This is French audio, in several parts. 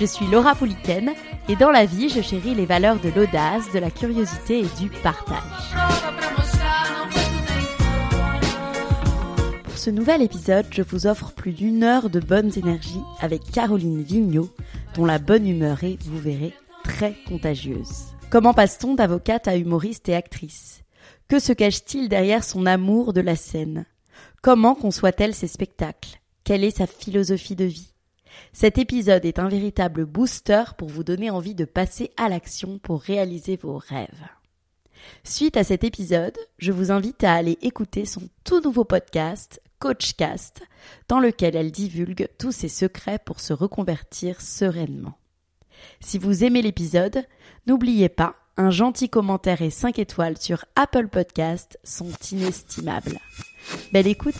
Je suis Laura Pouliken et dans la vie, je chéris les valeurs de l'audace, de la curiosité et du partage. Pour ce nouvel épisode, je vous offre plus d'une heure de bonnes énergies avec Caroline Vigneault, dont la bonne humeur est, vous verrez, très contagieuse. Comment passe-t-on d'avocate à humoriste et actrice? Que se cache-t-il derrière son amour de la scène? Comment conçoit-elle ses spectacles? Quelle est sa philosophie de vie? Cet épisode est un véritable booster pour vous donner envie de passer à l'action pour réaliser vos rêves. Suite à cet épisode, je vous invite à aller écouter son tout nouveau podcast, Coachcast, dans lequel elle divulgue tous ses secrets pour se reconvertir sereinement. Si vous aimez l'épisode, n'oubliez pas, un gentil commentaire et 5 étoiles sur Apple Podcast sont inestimables. Belle écoute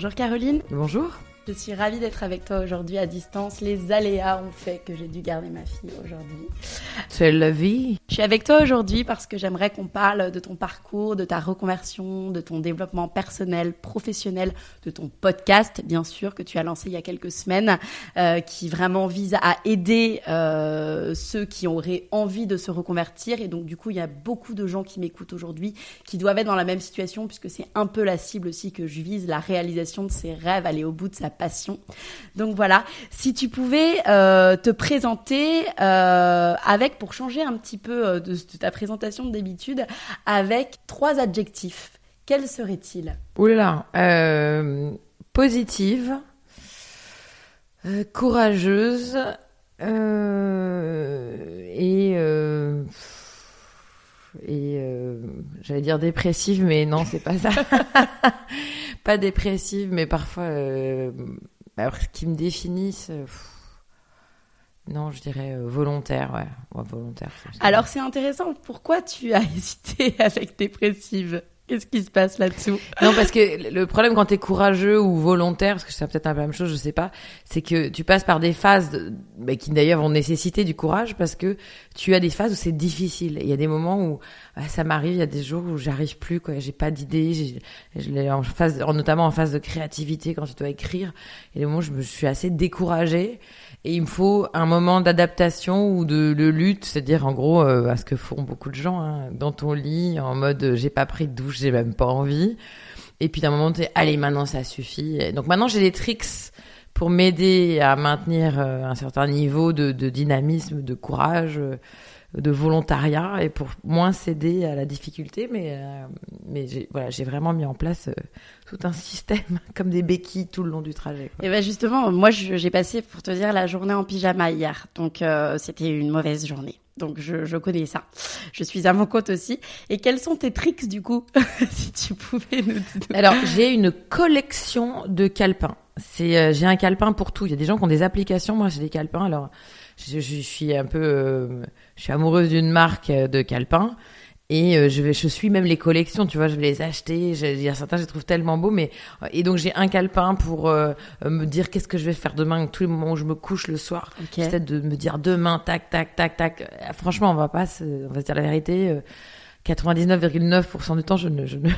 Bonjour Caroline. Bonjour. Je suis ravie d'être avec toi aujourd'hui à distance. Les aléas ont fait que j'ai dû garder ma fille aujourd'hui. C'est la vie. Je suis avec toi aujourd'hui parce que j'aimerais qu'on parle de ton parcours, de ta reconversion, de ton développement personnel, professionnel, de ton podcast, bien sûr, que tu as lancé il y a quelques semaines, euh, qui vraiment vise à aider euh, ceux qui auraient envie de se reconvertir. Et donc, du coup, il y a beaucoup de gens qui m'écoutent aujourd'hui qui doivent être dans la même situation puisque c'est un peu la cible aussi que je vise, la réalisation de ses rêves, aller au bout de sa passion. Donc voilà, si tu pouvais euh, te présenter euh, avec, pour changer un petit peu euh, de, de ta présentation d'habitude, avec trois adjectifs, quels seraient-ils? Oula, positive, courageuse et et euh, j'allais dire dépressive, mais non, c'est pas ça. pas dépressive, mais parfois, euh, alors, ce qui me définissent, non, je dirais euh, volontaire, ouais, volontaire. Alors c'est intéressant, pourquoi tu as hésité avec dépressive? Qu'est-ce qui se passe là-dessous? Non, parce que le problème quand t'es courageux ou volontaire, parce que c'est peut-être un peu la même chose, je sais pas, c'est que tu passes par des phases de- bah, qui d'ailleurs vont nécessiter du courage parce que tu as des phases où c'est difficile. Il y a des moments où ah, ça m'arrive, il y a des jours où j'arrive plus, quoi, j'ai pas d'idée, j'ai, je l'ai en phase, en- notamment en phase de créativité quand tu dois écrire. A des moments où je me suis assez découragée et il me faut un moment d'adaptation ou de, de lutte, c'est-à-dire en gros euh, à ce que font beaucoup de gens hein, dans ton lit en mode euh, j'ai pas pris de douche, j'ai même pas envie. Et puis d'un moment t'es allez maintenant ça suffit. Donc maintenant j'ai des tricks pour m'aider à maintenir euh, un certain niveau de, dynamisme, de courage, de volontariat et pour moins céder à la difficulté. Mais euh, mais j'ai voilà j'ai vraiment mis en place euh, tout un système comme des béquilles tout le long du trajet. quoi. Et ben justement, moi j'ai passé pour te dire la journée en pyjama hier, donc euh, c'était une mauvaise journée. Donc je, je connais ça. Je suis à mon compte aussi. Et quels sont tes tricks du coup Si tu pouvais nous dire? Alors, j'ai une collection de calepins. C'est, euh, j'ai un calepin pour tout. Il y a des gens qui ont des applications. Moi, j'ai des calepins. Alors, je, je suis un peu, je suis amoureuse d'une marque euh, de calepins. Et euh, je vais, je suis même les collections, tu vois, je vais les acheter. Il y a certains, je les trouve tellement beaux, mais et donc j'ai un calepin pour euh, euh, me dire qu'est-ce que je vais faire demain, tous les moments où je me couche le soir. Ok. J'essaie de me dire demain, tac, tac, tac, tac. Euh, Franchement, on va pas, se- on va se dire la vérité. euh, 99,9% du temps, je ne, je, ne,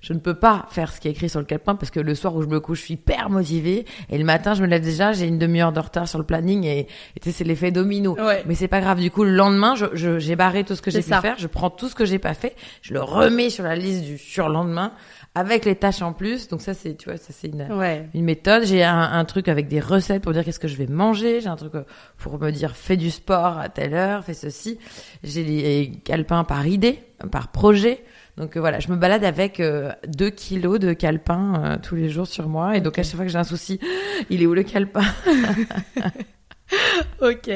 je ne peux pas faire ce qui est écrit sur le calepin parce que le soir où je me couche, je suis hyper motivée et le matin, je me lève déjà, j'ai une demi-heure de retard sur le planning et, et c'est l'effet domino. Ouais. Mais c'est pas grave. Du coup, le lendemain, je, je- j'ai barré tout ce que j'ai pu faire, je prends tout ce que j'ai pas fait, je le remets sur la liste du surlendemain avec les tâches en plus. Donc ça, c'est, tu vois, ça c'est une, Ouais. une méthode. J'ai un, un truc avec des recettes pour dire qu'est-ce que je vais manger. J'ai un truc euh, pour me dire fais du sport à telle heure, fais ceci. J'ai des calepins par idée, par projet. Donc euh, voilà, je me balade avec euh, deux kilos de calepin euh, tous les jours sur moi. Et donc à chaque fois que j'ai un souci, il est où le calepin? Ok.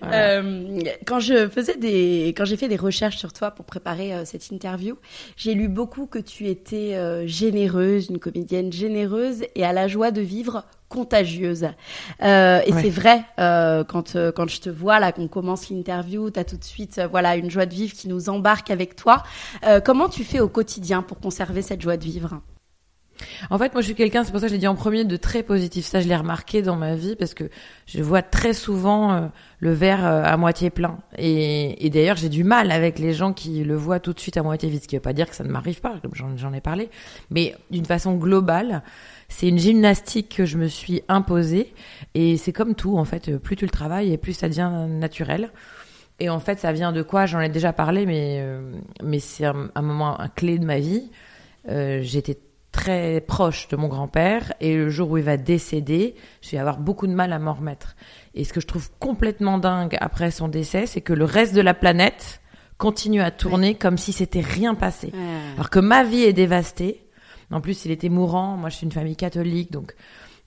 Voilà. Euh, quand je faisais des, quand j'ai fait des recherches sur toi pour préparer euh, cette interview, j'ai lu beaucoup que tu étais euh, généreuse, une comédienne généreuse et à la joie de vivre contagieuse. Et Ouais. c'est vrai quand quand je te vois là, qu'on commence l'interview, t'as tout de suite voilà une joie de vivre qui nous embarque avec toi. Comment tu fais au quotidien pour conserver cette joie de vivre? En fait, moi, je suis quelqu'un, c'est pour ça que je l'ai dit en premier, de très positif. Ça, je l'ai remarqué dans ma vie parce que je vois très souvent euh, le verre euh, à moitié plein. Et, d'ailleurs, j'ai du mal avec les gens qui le voient tout de suite à moitié vide. Ce qui veut pas dire que ça ne m'arrive pas, comme j'en, ai parlé. Mais d'une façon globale, c'est une gymnastique que je me suis imposée. Et c'est comme tout, en fait. Plus tu le travailles et plus ça devient naturel. Et en fait, ça vient de quoi? J'en ai déjà parlé, mais, euh, c'est un, moment clé de ma vie. J'étais très proche de mon grand-père et le jour où il va décéder, je vais avoir beaucoup de mal à m'en remettre. Et ce que je trouve complètement dingue après son décès, c'est que le reste de la planète continue à tourner comme si c'était rien passé. Alors que ma vie est dévastée. En plus, il était mourant. Moi, je suis une famille catholique, donc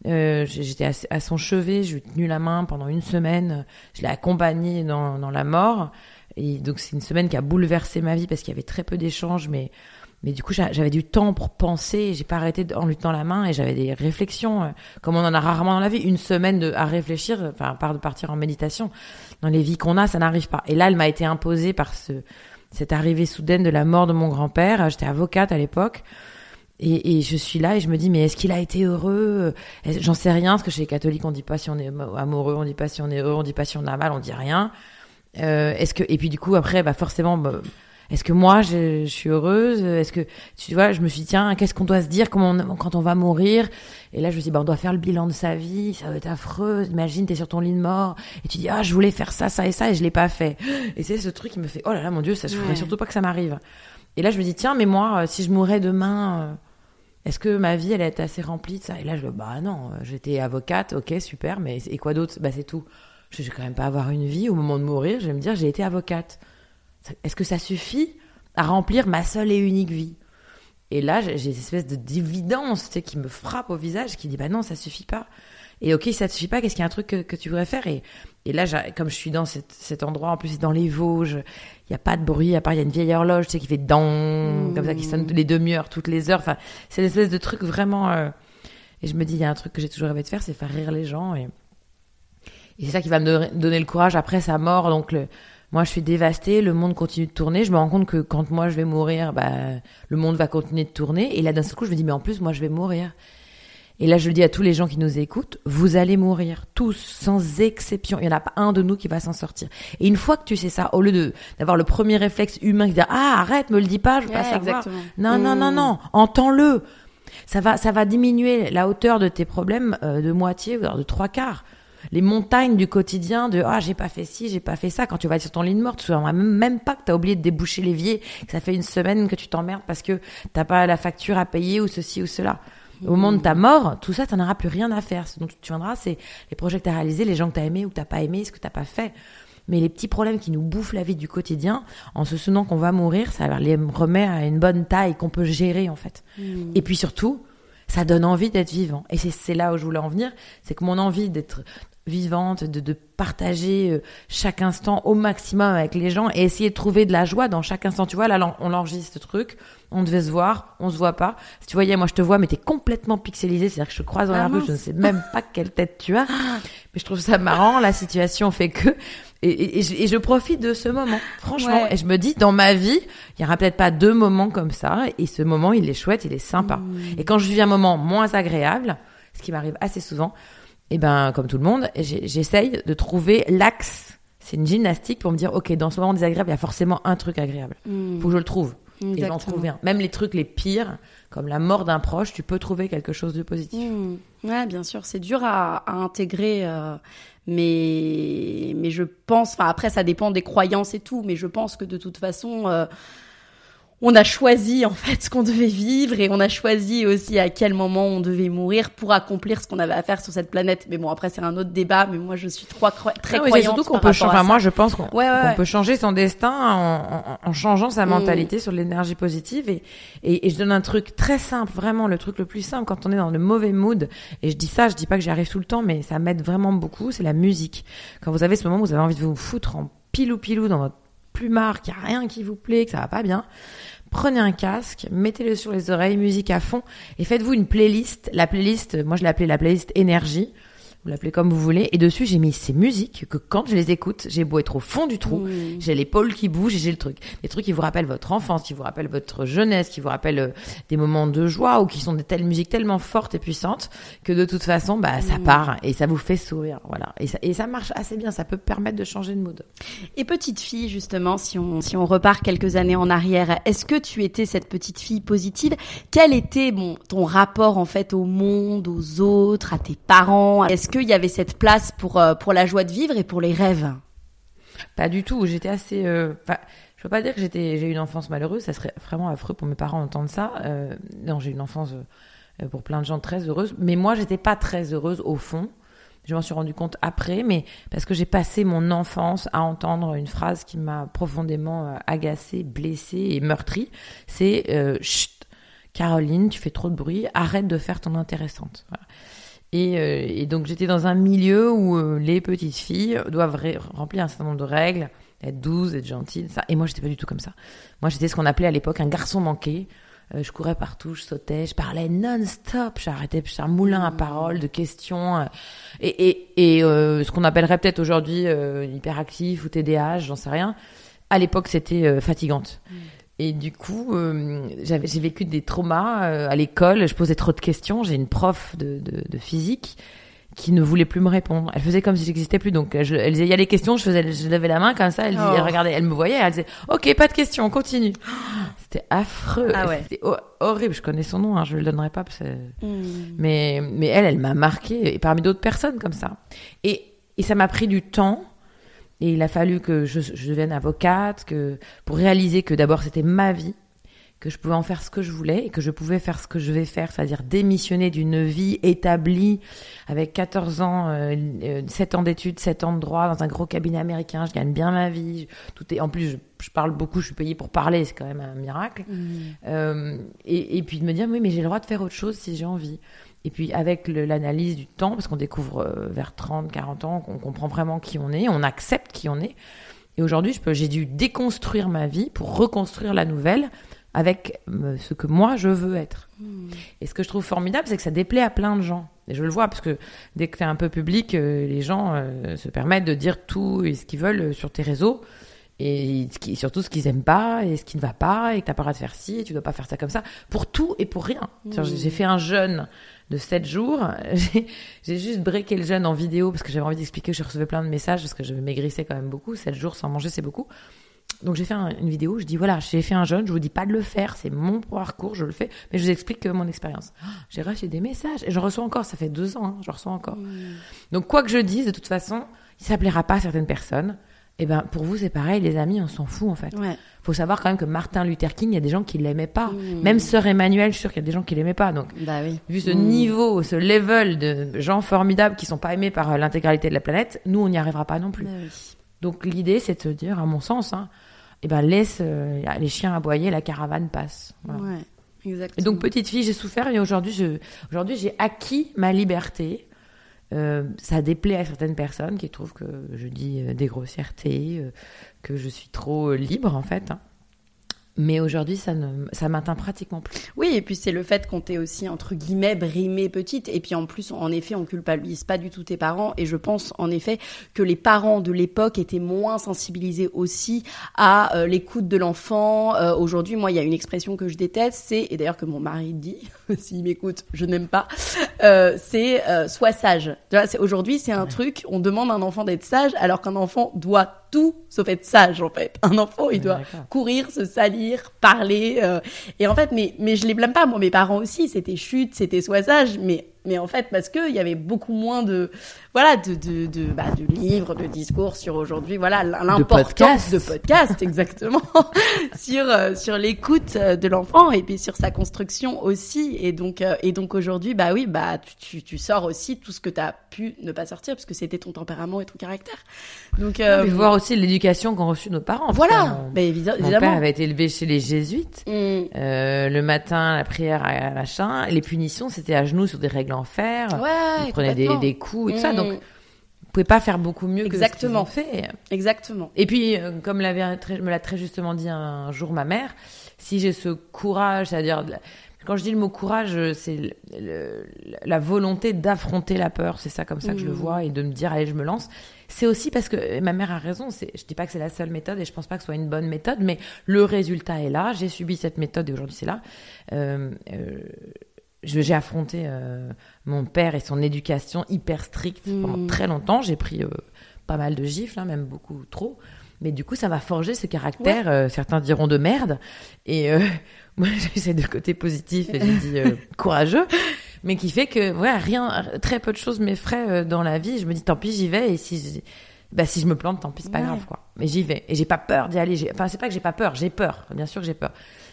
euh, j'étais à, à son chevet. Je lui ai tenu la main pendant une semaine. Je l'ai accompagné dans, dans la mort. Et donc, c'est une semaine qui a bouleversé ma vie parce qu'il y avait très peu d'échanges, mais mais du coup, j'a- j'avais du temps pour penser. J'ai pas arrêté en lui la main et j'avais des réflexions, euh, comme on en a rarement dans la vie. Une semaine à réfléchir, enfin, à part de partir en méditation. Dans les vies qu'on a, ça n'arrive pas. Et là, elle m'a été imposée par ce, cette arrivée soudaine de la mort de mon grand-père. J'étais avocate à l'époque. Et, et je suis là et je me dis, mais est-ce qu'il a été heureux? Est-ce- J'en sais rien, parce que chez les catholiques, on dit pas si on est amoureux, on dit pas si on est heureux, on dit pas si on a mal, on dit rien. Euh, est-ce que et puis du coup après, bah forcément, bah, est-ce que moi je, je suis heureuse? Est-ce que tu vois, je me suis dit tiens, qu'est-ce qu'on doit se dire comment on- quand on va mourir? Et là, je me suis dit bah on doit faire le bilan de sa vie, ça va être affreux. Imagine t'es sur ton lit de mort et tu dis ah je voulais faire ça, ça et ça et je l'ai pas fait. Et c'est ce truc qui me fait oh là là mon dieu, ça je voudrais Ouais. surtout pas que ça m'arrive. Et là, je me dis tiens, mais moi, euh, si je mourais demain. euh, est-ce que ma vie, elle est assez remplie de ça? Et là, je bah non, euh, j'étais avocate, ok, super, mais et quoi d'autre? Bah c'est tout. Je vais quand même pas avoir une vie au moment de mourir. Je vais me dire, j'ai été avocate. Est-ce que ça suffit à remplir ma seule et unique vie? Et là, j'ai cette espèce de dividence tu sais, qui me frappe au visage, qui dit, bah non, ça suffit pas. Et ok, ça te suffit pas, qu'est-ce qu'il y a un truc que, que tu voudrais faire? Et, et là, comme je suis dans cet, cet endroit, en plus c'est dans les Vosges, il y a pas de bruit, à part il y a une vieille horloge, tu sais, qui fait dong, comme ça, qui sonne les demi-heures, toutes les heures. Enfin, c'est une espèce de truc vraiment. euh, Et je me dis, il y a un truc que j'ai toujours rêvé de faire, c'est faire rire les gens. Et, et c'est ça qui va me donner- donner le courage après sa mort. Donc, le... moi, je suis dévastée, le monde continue de tourner. Je me rends compte que quand moi je vais mourir, bah, le monde va continuer de tourner. Et là, d'un seul coup, je me dis, mais en plus, moi, je vais mourir. Et là, je le dis à tous les gens qui nous écoutent, vous allez mourir, tous, sans exception. Il n'y en a pas un de nous qui va s'en sortir. Et une fois que tu sais ça, au lieu de d'avoir le premier réflexe humain qui dit ah arrête, me le dis pas, je veux pas Ouais, savoir. exactement. Non, non, non, Mmh. non, entends-le. Ça va, ça va diminuer la hauteur de tes problèmes euh, de moitié, de trois quarts. Les montagnes du quotidien de ah j'ai pas fait ci, j'ai pas fait ça. Quand tu vas être sur ton lit de mort, tu te même, pas que t'as oublié de déboucher l'évier, que ça fait une semaine que tu t'emmerdes parce que t'as pas la facture à payer ou ceci ou cela. Au moment de ta mort, tout ça, t'en auras plus rien à faire. Ce dont tu te souviendras, c'est les projets que t'as réalisés, les gens que t'as aimés ou que t'as pas aimés, ce que t'as pas fait. Mais les petits problèmes qui nous bouffent la vie du quotidien, en se souvenant qu'on va mourir, ça les remet à une bonne taille qu'on peut gérer en fait. Et puis surtout, ça donne envie d'être vivant. Et c'est là où je voulais en venir, c'est que mon envie d'être vivante, de, de partager euh, chaque instant au maximum avec les gens et essayer de trouver de la joie dans chaque instant. Tu vois, là, on enregistre ce truc, on devait se voir, on se voit pas. Si tu voyais, moi, je te vois, mais t'es complètement pixelisé, c'est-à-dire que je te croise dans Ah, la rue, je ne sais même pas quelle tête tu as. Mais je trouve ça marrant, la situation fait que... Et, et- et je, et je profite de ce moment, franchement. Ouais. Et je me dis, dans ma vie, il y aura peut-être pas deux moments comme ça. Et ce moment, il est chouette, il est sympa. Mmh. Et quand je vis un moment moins agréable, ce qui m'arrive assez souvent, eh ben, comme tout le monde, j'essaye de trouver l'axe c'est une gymnastique pour me dire, ok, dans ce moment désagréable, il y a forcément un truc agréable. Hmm. Faut que je le trouve. Et j'en Exactement. trouve un. Même les trucs les pires, comme la mort d'un proche, tu peux trouver quelque chose de positif. Hmm. Ouais, bien sûr, c'est dur à, à intégrer, euh, mais mais je pense. Enfin, après, ça dépend des croyances et tout, mais je pense que de toute façon. euh, on a choisi en fait ce qu'on devait vivre et on a choisi aussi à quel moment on devait mourir pour accomplir ce qu'on avait à faire sur cette planète. Mais bon, après c'est un autre débat. Mais moi, je suis trop cro- très Ah croyante surtout qu'on peut changer. Enfin, moi, je pense qu'on Ouais, ouais, peut changer son destin en, en- en changeant sa Mm. mentalité sur l'énergie positive. Et, et, et je donne un truc très simple, vraiment le truc le plus simple quand on est dans le mauvais mood. Et je dis ça, je dis pas que j'y arrive tout le temps, mais ça m'aide vraiment beaucoup. C'est la musique. Quand vous avez ce moment où vous avez envie de vous foutre en pilou pilou dans votre plumard, qu'il n'y a rien qui vous plaît, que ça va pas bien. Prenez un casque, mettez-le sur les oreilles, musique à fond, et faites-vous une playlist. La playlist, moi je l'ai appelée la playlist énergie. Vous l'appelez comme vous voulez. Et dessus, j'ai mis ces musiques que quand je les écoute, j'ai beau être au fond du trou, Mm. j'ai l'épaule qui bouge et j'ai le truc. Des trucs qui vous rappellent votre enfance, qui vous rappellent votre jeunesse, qui vous rappellent euh, des moments de joie ou qui sont des telles musiques tellement fortes et puissantes que de toute façon, bah, ça Mm. part et ça vous fait sourire. Voilà. Et ça, et ça marche assez bien. Ça peut permettre de changer de mood. Et petite fille, justement, si on, si on repart quelques années en arrière, est-ce que tu étais cette petite fille positive? Quel était bon, ton rapport en fait au monde, aux autres, à tes parents? Est-ce qu'il y avait cette place pour, euh, pour la joie de vivre et pour les rêves Pas du tout. J'étais assez. euh, je peux pas dire que j'étais, j'ai eu une enfance malheureuse. Ça serait vraiment affreux pour mes parents d'entendre ça. Euh, non, j'ai eu une enfance euh, pour plein de gens très heureuse. Mais moi, j'étais pas très heureuse au fond. Je m'en suis rendu compte après, mais parce que j'ai passé mon enfance à entendre une phrase qui m'a profondément agacée, blessée et meurtrie. C'est Chut, Caroline, tu fais trop de bruit. Arrête de faire ton intéressante. Voilà. Et, euh, et donc j'étais dans un milieu où euh, les petites filles doivent remplir un certain nombre de règles, être douces, être gentilles, ça. Et moi j'étais pas du tout comme ça. Moi j'étais ce qu'on appelait à l'époque un garçon manqué. Euh, je courais partout, je sautais, je parlais non-stop, j'arrêtais, j'étais un moulin à paroles, de questions, euh, et, et, et euh, ce qu'on appellerait peut-être aujourd'hui euh, hyperactif ou TDAH, j'en sais rien. À l'époque c'était euh, fatigante. Et du coup, euh, j'avais, j'ai vécu des traumas euh, à l'école. Je posais trop de questions. J'ai une prof de, de, de physique qui ne voulait plus me répondre. Elle faisait comme si j'existais plus. Donc, je, elle disait, il y a les questions. Je faisais, je levais la main comme ça. Elle, Oh. elle regardait, elle me voyait. Elle disait, ok, pas de questions, on continue. C'était affreux. Ah ouais. C'était ho- horrible. Je connais son nom. Hein, je le donnerai pas. Parce que... Hmm. Mais, mais elle, elle m'a marqué. Et parmi d'autres personnes comme ça. Et, et ça m'a pris du temps. Et il a fallu que je, je devienne avocate, que pour réaliser que d'abord c'était ma vie, que je pouvais en faire ce que je voulais et que je pouvais faire ce que je vais faire, c'est-à-dire démissionner d'une vie établie avec 14 ans, euh, euh, 7 ans d'études, 7 ans de droit dans un gros cabinet américain, je gagne bien ma vie, tout est en plus je, je parle beaucoup, je suis payée pour parler, c'est quand même un miracle. Euh, et, et puis de me dire oui mais j'ai le droit de faire autre chose si j'ai envie. Et puis avec l'analyse du temps, parce qu'on découvre euh, vers 30, 40 ans, qu'on comprend vraiment qui on est, on accepte qui on est. Et aujourd'hui, j'ai dû déconstruire ma vie pour reconstruire la nouvelle avec euh, ce que moi je veux être. Et ce que je trouve formidable, c'est que ça déplaît à plein de gens. Et je le vois parce que dès que tu es un peu public, euh, les gens se permettent de dire tout et ce qu'ils veulent sur tes réseaux. Et surtout ce qu'ils aiment pas et ce qui ne va pas et que t'as pas le droit de faire ci et tu dois pas faire ça comme ça pour tout et pour rien. J'ai fait un jeûne de 7 jours. J'ai juste breaké le jeûne en vidéo parce que j'avais envie d'expliquer. Je recevais plein de messages parce que je maigrissais quand même beaucoup. 7 jours sans manger, c'est beaucoup. Donc j'ai fait un- une vidéo, je dis voilà, j'ai fait un jeûne, je vous dis pas de le faire, c'est mon parcours, je le fais, mais je vous explique que mon expérience. J'ai reçu des messages et je reçois encore, ça fait deux ans, hein, je reçois encore. Donc quoi que je dise, de toute façon, ça plaira pas à certaines personnes, eh ben pour vous c'est pareil, les amis, on s'en fout en fait. Ouais. Faut savoir quand même que Martin Luther King, il y a des gens qui l'aimaient pas. Mm. Même Sœur Emmanuel, je suis sûre qu'il y a des gens qui l'aimaient pas. Donc Bah oui. vu ce Mm. niveau, ce level de gens formidables qui sont pas aimés par euh, l'intégralité de la planète, nous on n'y arrivera pas non plus. Bah oui. Donc l'idée, c'est de se dire, à mon sens, hein, eh ben laisse euh, les chiens aboyer, la caravane passe. Voilà. Ouais. Exactement. Et donc petite fille, j'ai souffert et aujourd'hui, je, aujourd'hui, j'ai acquis ma liberté. Euh, ça déplaît à certaines personnes qui trouvent que je dis euh, des grossièretés, euh, que je suis trop libre en fait. hein. Mais aujourd'hui, ça ne, ça m'atteint pratiquement plus. Oui, et puis c'est le fait qu'on t'ait aussi, entre guillemets, brimé petite. Et puis en plus, en effet, on culpabilise pas du tout tes parents. Et je pense, en effet, que les parents de l'époque étaient moins sensibilisés aussi à euh, l'écoute de l'enfant. Euh, aujourd'hui, moi, il y a une expression que je déteste, c'est, et d'ailleurs que mon mari dit, s'il m'écoute, je n'aime pas, euh, c'est sois sage. Aujourd'hui, c'est un truc, on demande à un enfant d'être sage, alors qu'un enfant doit tout sauf être sage en fait. Un enfant, il doit courir, se salir, parler. Euh, et en fait, mais mais je les blâme pas. Moi, mes parents aussi, c'était chute, c'était sois sage, mais mais en fait parce que il y avait beaucoup moins de voilà de de de, bah, de livres de discours sur aujourd'hui. Voilà l'importance de podcast exactement sur euh, sur l'écoute euh, de l'enfant et puis sur sa construction aussi. Et donc euh, et donc aujourd'hui bah oui bah tu, tu, sors aussi tout ce que tu as pu ne pas sortir parce que c'était ton tempérament et ton caractère. Donc euh, voir aussi l'éducation qu'ont reçu nos parents voilà mon, bah, évidemment mon père avait été élevé chez les jésuites. Mmh. le matin la prière à machin les punitions c'était à genoux sur des règles en fer. Ouais, ils prenaient des, des, coups et tout ça. Donc, mm. vous pouvez pas faire beaucoup mieux Exactement. que ce qu'ils ont fait. Exactement. Et puis, euh, comme me l'a très justement dit un jour ma mère, si j'ai ce courage, c'est-à-dire quand je dis le mot courage, c'est la volonté d'affronter la peur. C'est ça comme ça que je le mm. vois et de me dire allez, je me lance. C'est aussi parce que ma mère a raison. Je dis pas que c'est la seule méthode et je pense pas que ce soit une bonne méthode, mais le résultat est là. J'ai subi cette méthode et aujourd'hui c'est là. Euh, euh, j'ai affronté euh, mon père et son éducation hyper stricte pendant hmm. très longtemps. J'ai pris euh, pas mal de gifles, hein, même beaucoup trop. Mais du coup, ça m'a forgé ce caractère, euh, certains diront de merde. Et moi, j'essaie de côté positif et j'ai dit courageux. Mais qui fait que, ouais, rien, très peu de choses m'effraient dans la vie. Je me dis, tant pis, j'y vais. Et si, bah, si je me plante, tant pis, c'est pas grave, quoi. Mais j'y vais. Et j'ai pas peur d'y aller. Enfin, c'est pas que j'ai pas peur, j'ai peur. Bien sûr que j'ai peur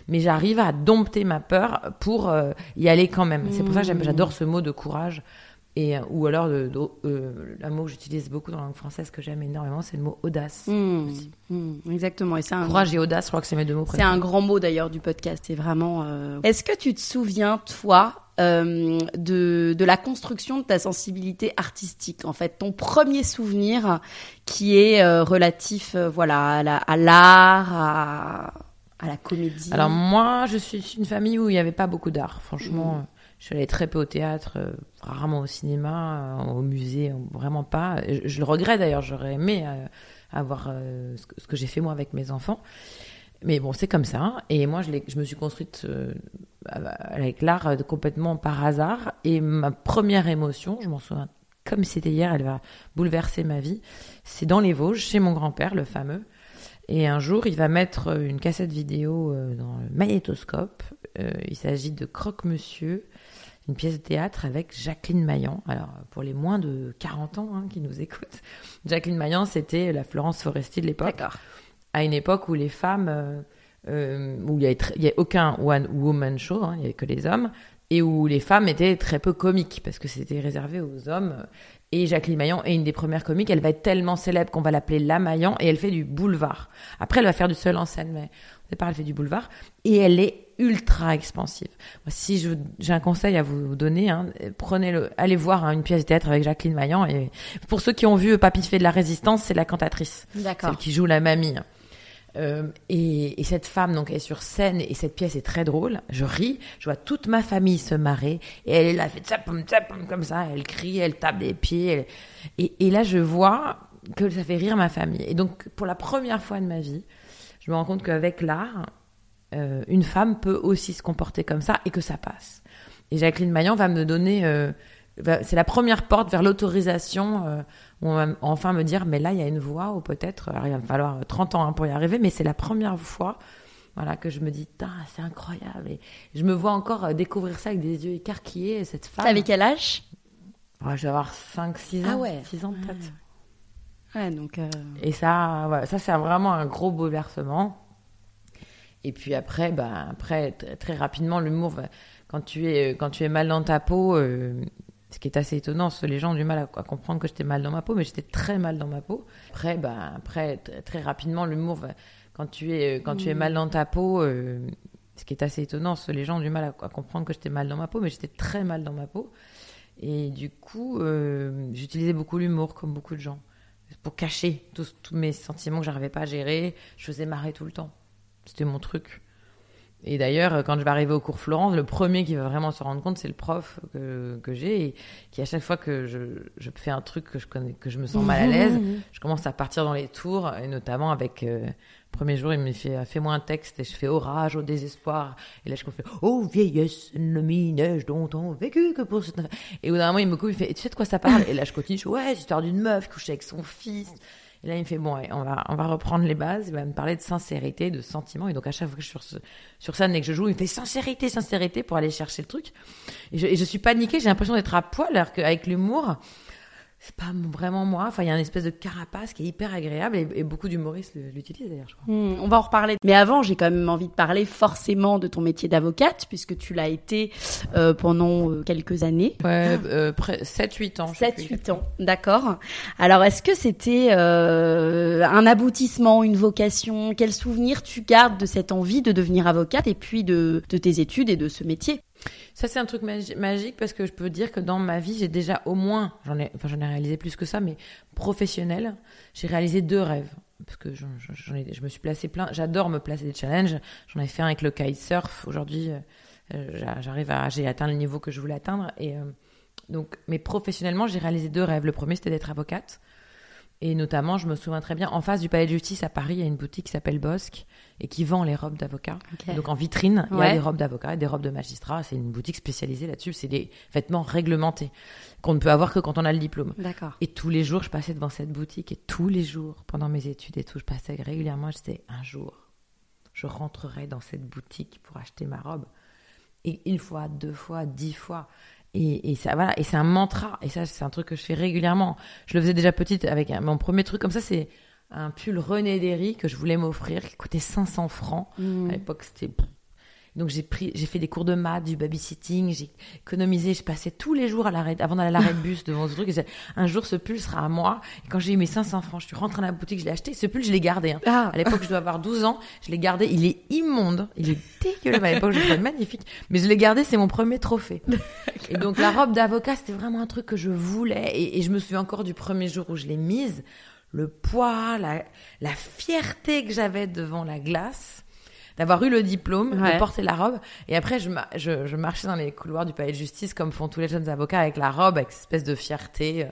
mais j'arrive à dompter ma peur pour euh, y aller quand même. C'est pour ça que mmh. j'adore ce mot de courage. Et, euh, ou alors, de, euh, le mot que j'utilise beaucoup dans la langue française que j'aime énormément, c'est le mot audace. Mmh. Mmh. exactement. Et un... Courage et audace, je crois que c'est mes deux mots C'est un grand mot d'ailleurs du podcast. C'est vraiment. Est-ce que tu te souviens, toi, de, de, la construction de ta sensibilité artistique, en fait, ton premier souvenir qui est relatif, voilà, à l'art, à, à la comédie Alors moi, je suis une famille où il n'y avait pas beaucoup d'art. Franchement, je suis allée très peu au théâtre, euh, rarement au cinéma, euh, au musée, vraiment pas. Je, le regrette d'ailleurs, j'aurais aimé euh, avoir ce que, j'ai fait moi avec mes enfants. Mais bon, c'est comme ça. Et moi, je, je me suis construite avec l'art complètement par hasard. Et ma première émotion, je m'en souviens comme c'était hier, elle va bouleverser ma vie. C'est dans les Vosges, chez mon grand-père, le fameux. Et un jour, il va mettre une cassette vidéo euh, dans le magnétoscope. Euh, il s'agit de Croque-Monsieur, une pièce de théâtre avec Jacqueline Maillan. Alors, pour les moins de 40 ans hein, qui nous écoutent, Jacqueline Maillan, c'était la Florence Foresti de l'époque. À une époque où les femmes, euh, où il n'y avait, aucun one woman show, hein, il n'y avait que les hommes, et où les femmes étaient très peu comiques, parce que c'était réservé aux hommes. Et Jacqueline Maillan est une des premières comiques. Elle va être tellement célèbre qu'on va l'appeler La Maillan et elle fait du boulevard. Après, elle va faire du seul en scène, mais au départ, elle fait du boulevard et elle est ultra expansive. Si j'ai un conseil à vous donner, hein, prenez le, allez voir hein, une pièce de théâtre avec Jacqueline Maillan. Et pour ceux qui ont vu Papy fait de la résistance, c'est la cantatrice, celle qui joue la mamie. Euh, et, cette femme donc est sur scène et cette pièce est très drôle. Je ris, je vois toute ma famille se marrer et elle est là, fait tsapum, tsapum, comme ça, elle crie, elle tape des pieds. Et, là, je vois que ça fait rire ma famille. Et donc, pour la première fois de ma vie, je me rends compte qu'avec l'art, euh, une femme peut aussi se comporter comme ça et que ça passe. Et Jacqueline Maillan va me donner, euh, c'est la première porte vers l'autorisation on va enfin me dire, mais là, il y a une voie, ou peut-être, il va falloir 30 ans hein, pour y arriver, mais c'est la première fois voilà, que je me dis, c'est incroyable. Et je me vois encore euh, découvrir ça avec des yeux écarquillés, cette femme. Avec quel âge? Je vais avoir 5, 6 ans. Ah ouais 6 ans peut-être. Ouais, donc. Euh, Et ça, ça c'est vraiment un gros bouleversement. Et puis après, bah, après très, rapidement, l'humour, quand tu es quand tu es mal dans ta peau, euh, ce qui est assez étonnant, les gens ont du mal à, comprendre que j'étais mal dans ma peau, mais j'étais très mal dans ma peau. Après, bah, après très rapidement, l'humour, quand tu es quand tu es mal dans ta peau, euh, ce qui est assez étonnant, les gens ont du mal à, comprendre que j'étais mal dans ma peau, mais j'étais très mal dans ma peau. Et du coup, euh, j'utilisais beaucoup l'humour, comme beaucoup de gens, pour cacher tous, tous mes sentiments que j'arrivais pas à gérer. Je faisais marrer tout le temps. C'était mon truc. Et d'ailleurs, quand je vais arriver au cours Florence, le premier qui va vraiment se rendre compte, c'est le prof que, que j'ai et qui, à chaque fois que je, je fais un truc que je, connais, que je me sens mal à l'aise, je commence à partir dans les tours, et notamment avec. Euh, le premier jour, il me fait Fais-moi un texte, et je fais Orage au désespoir. Et là, je fais Oh vieillesse, le neige dont on vécu que pour cette. Et au d'un moment, il me coupe, il fait Tu sais de quoi ça parle? Et là, je continue, je fais Ouais, c'est l'histoire d'une meuf couchée avec son fils. Et là, il me fait, bon, on va, on va reprendre les bases. Il va me parler de sincérité, de sentiment. Et donc, à chaque fois que je suis sur, sur scène et que je joue, il me fait sincérité, sincérité pour aller chercher le truc. Et je, et je suis paniquée, j'ai l'impression d'être à poil, alors qu'avec l'humour, c'est pas vraiment moi. Enfin, il y a une espèce de carapace qui est hyper agréable et, beaucoup d'humoristes l'utilisent d'ailleurs, je crois. Hmm, on va en reparler. Mais avant, j'ai quand même envie de parler forcément de ton métier d'avocate, puisque tu l'as été euh, pendant euh, quelques années. Ouais, euh, 7-8 ans. 7-8 ans, d'accord. Alors, est-ce que c'était euh, un aboutissement, une vocation? Quel souvenir tu gardes de cette envie de devenir avocate et puis de, de tes études et de ce métier? Ça, c'est un truc magique parce que je peux dire que dans ma vie, j'ai déjà au moins, j'en ai, enfin, j'en ai réalisé plus que ça, mais professionnel, j'ai réalisé deux rêves. Parce que j'en, ai, je me suis placé plein. J'adore me placer des challenges. J'en ai fait un avec le kitesurf. Aujourd'hui, euh, j'arrive à, j'ai atteint le niveau que je voulais atteindre. Et euh, donc, mais professionnellement, j'ai réalisé deux rêves. Le premier, c'était d'être avocate. Et notamment, je me souviens très bien, en face du palais de justice à Paris, il y a une boutique qui s'appelle Bosque et qui vend les robes d'avocat. Donc en vitrine, il y a des robes d'avocat et des robes de magistrat. C'est une boutique spécialisée là-dessus. C'est des vêtements réglementés qu'on ne peut avoir que quand on a le diplôme. D'accord. Et tous les jours, je passais devant cette boutique et tous les jours, pendant mes études et tout, je passais régulièrement. Je disais, un jour, je rentrerai dans cette boutique pour acheter ma robe. Et une fois, deux fois, dix fois. Et, ça, voilà, et c'est un mantra. Et ça, c'est un truc que je fais régulièrement. Je le faisais déjà petite avec mon premier truc comme ça, c'est un pull René Derry que je voulais m'offrir qui coûtait 500 francs. Mmh. À l'époque, c'était donc j'ai pris, j'ai fait des cours de maths, du babysitting, j'ai économisé, je passais tous les jours à l'arrêt, avant d'aller à l'arrêt de bus devant ce truc. Et un jour, ce pull sera à moi. Et quand j'ai eu mes 500 francs, je suis rentrée dans la boutique, je l'ai acheté. Ce pull, je l'ai gardé. Hein. Ah. À l'époque, je dois avoir 12 ans, je l'ai gardé. Il est immonde, il est dégueulasse. À l'époque, je trouvais magnifique, mais je l'ai gardé. C'est mon premier trophée. et donc la robe d'avocat, c'était vraiment un truc que je voulais. Et, et je me souviens encore du premier jour où je l'ai mise, le poids, la, la fierté que j'avais devant la glace d'avoir eu le diplôme, de porter la robe. Et après, je, je, je, marchais dans les couloirs du palais de justice, comme font tous les jeunes avocats, avec la robe, avec cette espèce de fierté. Euh,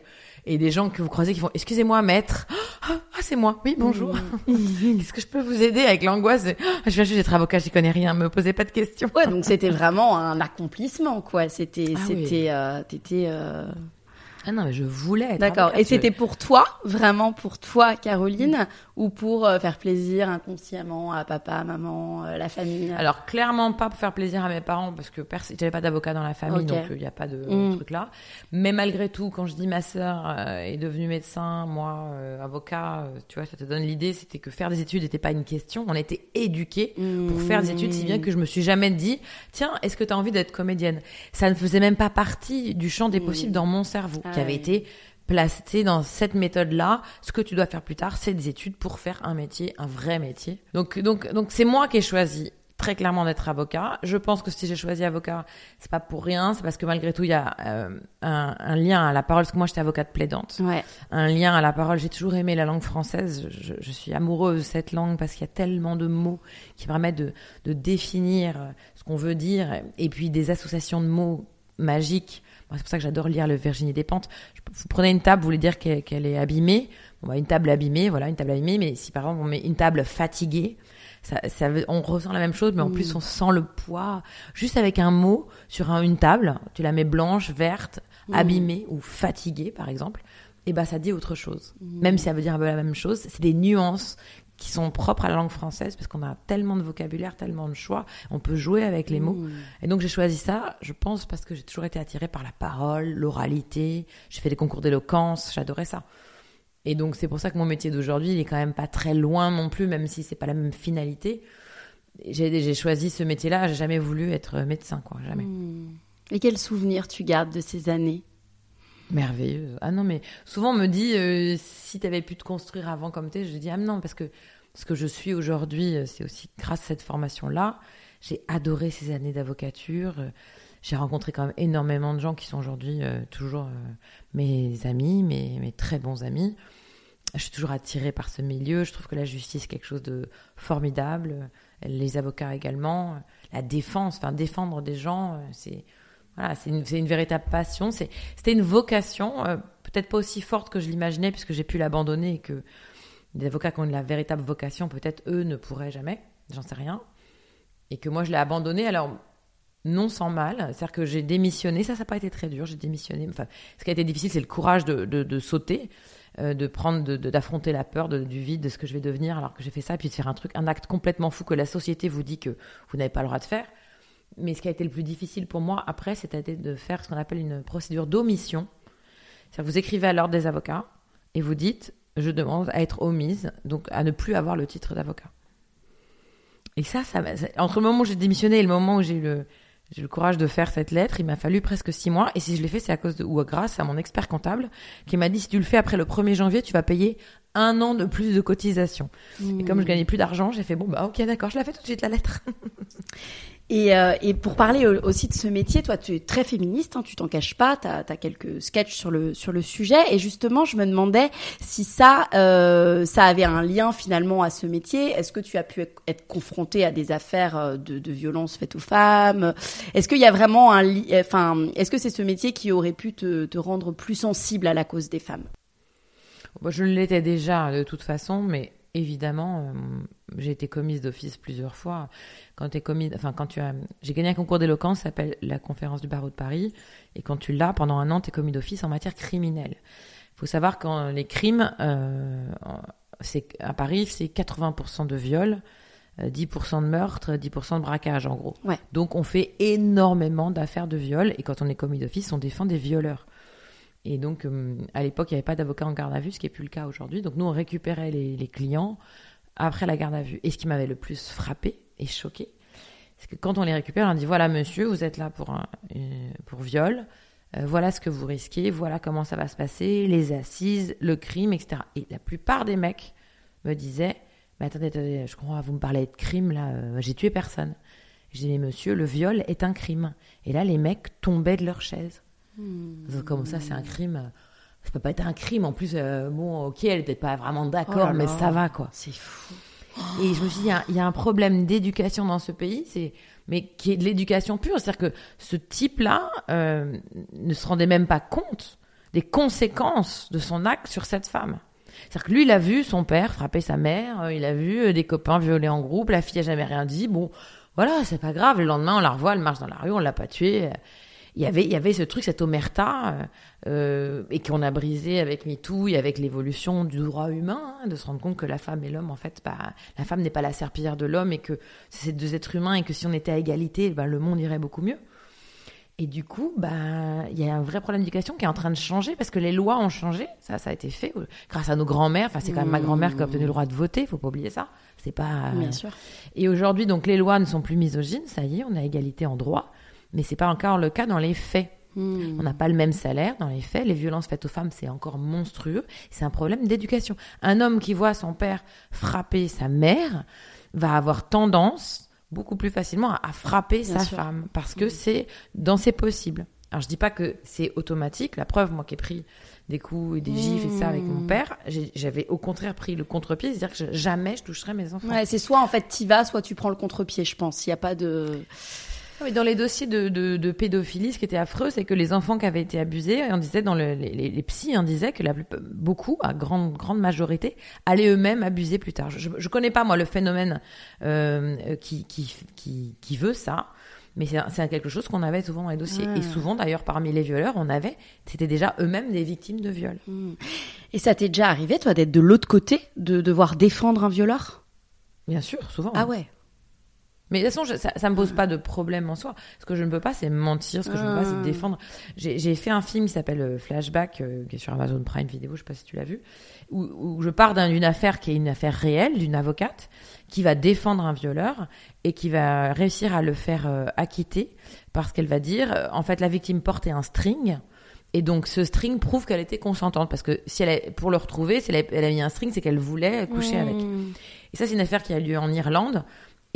et des gens que vous croisez qui font Excusez-moi, maître. Ah, ah c'est moi. Oui, bonjour. Qu'est-ce que je peux vous aider avec l'angoisse ah, Je viens juste d'être avocat, j'y connais rien. Me posez pas de questions. Ouais, donc c'était vraiment un accomplissement, quoi. C'était, ah c'était, euh, t'étais. Euh... Ah non, mais je voulais. D'accord. Et c'était pour toi, vraiment pour toi, Caroline, ou pour euh, faire plaisir inconsciemment à papa, maman, euh, la famille? Alors clairement pas pour faire plaisir à mes parents parce que j'avais pas d'avocat dans la famille, donc il n'y a pas de mm. truc là. Mais malgré tout, quand je dis ma sœur euh, est devenue médecin, moi avocat, tu vois, ça te donne l'idée, c'était que faire des études n'était pas une question. On était éduqués pour faire des études, si bien que je me suis jamais dit, tiens, est-ce que tu as envie d'être comédienne? Ça ne faisait même pas partie du champ des possibles mm. dans mon cerveau. Ah qui avait été placé dans cette méthode-là. Ce que tu dois faire plus tard, c'est des études pour faire un métier, un vrai métier. Donc, donc, donc, c'est moi qui ai choisi très clairement d'être avocat. Je pense que si j'ai choisi avocat, c'est pas pour rien, c'est parce que malgré tout il y a euh, un, lien à la parole. Parce que moi j'étais avocate plaidante, ouais. un lien à la parole. J'ai toujours aimé la langue française. Je, je, suis amoureuse de cette langue parce qu'il y a tellement de mots qui permettent de, de définir ce qu'on veut dire, et puis des associations de mots magiques c'est pour ça que j'adore lire le Virginie Despentes. Vous prenez une table, vous voulez dire qu'elle est abîmée. Bon, bah, une table abîmée, voilà, une table abîmée. Mais si par exemple on met une table fatiguée, ça, ça on ressent la même chose, mais en plus on sent le poids. Juste avec un mot sur une table, tu la mets blanche, verte, abîmée ou fatiguée par exemple, et bah ça dit autre chose. Même si ça veut dire un peu la même chose, c'est des nuances qui sont propres à la langue française parce qu'on a tellement de vocabulaire, tellement de choix, on peut jouer avec les mots. Mmh. Et donc j'ai choisi ça, je pense, parce que j'ai toujours été attirée par la parole, l'oralité. J'ai fait des concours d'éloquence, j'adorais ça. Et donc c'est pour ça que mon métier d'aujourd'hui, il est quand même pas très loin non plus, même si c'est pas la même finalité. J'ai choisi ce métier-là, j'ai jamais voulu être médecin, quoi, jamais. Mmh. Et quels souvenirs tu gardes de ces années? Merveilleux. Ah non, mais souvent on me dit euh, si tu avais pu te construire avant comme tu es, je dis ah non, parce que ce que je suis aujourd'hui, euh, c'est aussi grâce à cette formation-là. J'ai adoré ces années d'avocature. J'ai rencontré quand même énormément de gens qui sont aujourd'hui euh, toujours mes amis, mes, mes, très bons amis. je suis toujours attirée par ce milieu. Je trouve que la justice est quelque chose de formidable. Les avocats également. La défense, enfin défendre des gens, c'est c'est une, véritable passion. C'était une vocation, euh, peut-être pas aussi forte que je l'imaginais, puisque j'ai pu l'abandonner et que des avocats qui ont la véritable vocation, peut-être eux ne pourraient jamais, j'en sais rien. Et que moi, je l'ai abandonné, alors non sans mal. C'est-à-dire que j'ai démissionné, ça, ça n'a pas été très dur, j'ai démissionné. Enfin, ce qui a été difficile, c'est le courage de, de, de sauter, euh, de prendre, d'affronter la peur du vide, de ce que je vais devenir, alors que j'ai fait ça, puis de faire un truc, un acte complètement fou que la société vous dit que vous n'avez pas le droit de faire. Mais ce qui a été le plus difficile pour moi après, c'était de faire ce qu'on appelle une procédure d'omission. C'est-à-dire vous écrivez à l'ordre des avocats et vous dites je demande à être omise, donc à ne plus avoir le titre d'avocat. Et ça, ça, entre le moment où j'ai démissionné et le moment où j'ai eu le, courage de faire cette lettre. Il m'a fallu presque six mois. Et si je l'ai fait, c'est à cause ou grâce à mon expert comptable qui m'a dit si tu le fais après le 1er janvier, tu vas payer un an de plus de cotisation. Et comme je hmm. gagnais plus d'argent, j'ai fait bon, bah, ok, d'accord, je la fais tout de suite, la lettre. Et, euh, et, pour parler aussi de ce métier, toi, tu es très féministe, hein, tu t'en caches pas, tu as, quelques sketchs sur le sur le sujet. Et justement, je me demandais si ça, euh, ça avait un lien finalement à ce métier. Est-ce que tu as pu être confrontée à des affaires euh, de, de violences faites aux femmes? Est-ce qu'il y a vraiment un, enfin, est-ce que c'est ce métier qui aurait pu te, te rendre plus sensible à la cause des femmes? Je l'étais déjà de toute façon, mais évidemment, j'ai été commise d'office plusieurs fois quand es enfin quand tu as, j'ai gagné un concours d'éloquence, s'appelle la conférence du barreau de Paris, et quand tu l'as pendant un an, tu es commis d'office en matière criminelle. Il faut savoir que les crimes, euh, c'est à Paris, c'est 80% de viols. 10% de meurtre, 10% de braquage en gros. Ouais. Donc on fait énormément d'affaires de viol et quand on est commis d'office, on défend des violeurs. Et donc euh, à l'époque, il n'y avait pas d'avocat en garde à vue, ce qui n'est plus le cas aujourd'hui. Donc nous, on récupérait les, clients après la garde à vue. Et ce qui m'avait le plus frappé, et choqué. C'est que quand on les récupère, on dit voilà monsieur, vous êtes là pour, un, pour viol, euh, voilà ce que vous risquez, voilà comment ça va se passer, les assises, le crime, etc. Et la plupart des mecs me disaient mais attendez, attendez, je crois, vous me parlez de crime là, euh, j'ai tué personne. Je dis mais monsieur, le viol est un crime. Et là, les mecs tombaient de leur chaise. Hmm. Comme ça, c'est un crime ça peut pas être un crime. En plus, euh, bon, ok, elle n'était pas vraiment d'accord, oh mais ça va, quoi. C'est fou. Et je me suis dit, il y, a un problème d'éducation dans ce pays, c'est mais qui est de l'éducation pure. C'est-à-dire que ce type-là euh, ne se rendait même pas compte des conséquences de son acte sur cette femme. C'est-à-dire que lui, il a vu son père frapper sa mère, euh, il a vu des copains violer en groupe, la fille a jamais rien dit. Bon, voilà, c'est pas grave. Le lendemain, on la revoit, elle marche dans la rue, on l'a pas tuée il y avait il y avait ce truc cette omerta euh, euh, et qu'on a brisé avec MeToo et avec l'évolution du droit humain hein, de se rendre compte que la femme et l'homme en fait bah, la femme n'est pas la serpillière de l'homme et que c'est deux êtres humains et que si on était à égalité bah, le monde irait beaucoup mieux et du coup, bah, il y a un vrai problème d'éducation qui est en train de changer parce que les lois ont changé. Ça, ça a été fait euh, grâce à nos grands-mères. Enfin, c'est quand même ma grand-mère qui a obtenu le droit de voter. Faut pas oublier ça. C'est pas. Bien sûr. Et aujourd'hui, donc, les lois ne sont plus misogynes. Ça y est, on a égalité en droit mais c'est pas encore le cas dans les faits. Hmm. On n'a pas le même salaire dans les faits. Les violences faites aux femmes, c'est encore monstrueux. C'est un problème d'éducation. Un homme qui voit son père frapper sa mère va avoir tendance beaucoup plus facilement à, frapper sa femme parce que hmm. c'est dans ses possibles. Alors je dis pas que c'est automatique. La preuve, moi qui ai pris des coups et des gifs et ça avec mon hmm. père, j'avais au contraire pris le contre-pied, c'est-à-dire que jamais je toucherais mes enfants. Ouais, c'est soit en fait tu vas, soit tu prends le contre-pied, je pense. Il n'y a pas de dans les dossiers de, de, pédophilie, ce qui était affreux, c'est que les enfants qui avaient été abusés, on disait dans le, les, les, psys, on disait que la beaucoup, à grande grande majorité, allaient eux-mêmes abuser plus tard. Je, je connais pas moi le phénomène euh, qui, qui, qui qui veut ça, mais c'est quelque chose qu'on avait souvent dans les dossiers. Et souvent, d'ailleurs, parmi les violeurs, on avait, c'était déjà eux-mêmes des victimes de viol. Hmm. Et ça t'est déjà arrivé, toi, d'être de l'autre côté, de devoir défendre un violeur? Bien sûr, souvent. Ah ouais. Mais de toute façon, ça, ça me pose pas de problème en soi. Ce que je ne peux pas, c'est mentir. Ce que je ne peux pas, c'est ah. défendre. J'ai fait un film qui s'appelle euh, Flashback, euh, qui est sur Amazon Prime Vidéo, je sais pas si tu l'as vu, où, où, je pars d'une affaire qui est une affaire réelle, d'une avocate qui va défendre un violeur et qui va réussir à le faire euh, acquitter parce qu'elle va dire, en fait, la victime portait un string. Et donc ce string prouve qu'elle était consentante parce que si elle a, pour le retrouver, si elle a, elle a mis un string, c'est qu'elle voulait coucher avec. Hmm. Et ça, c'est une affaire qui a lieu en Irlande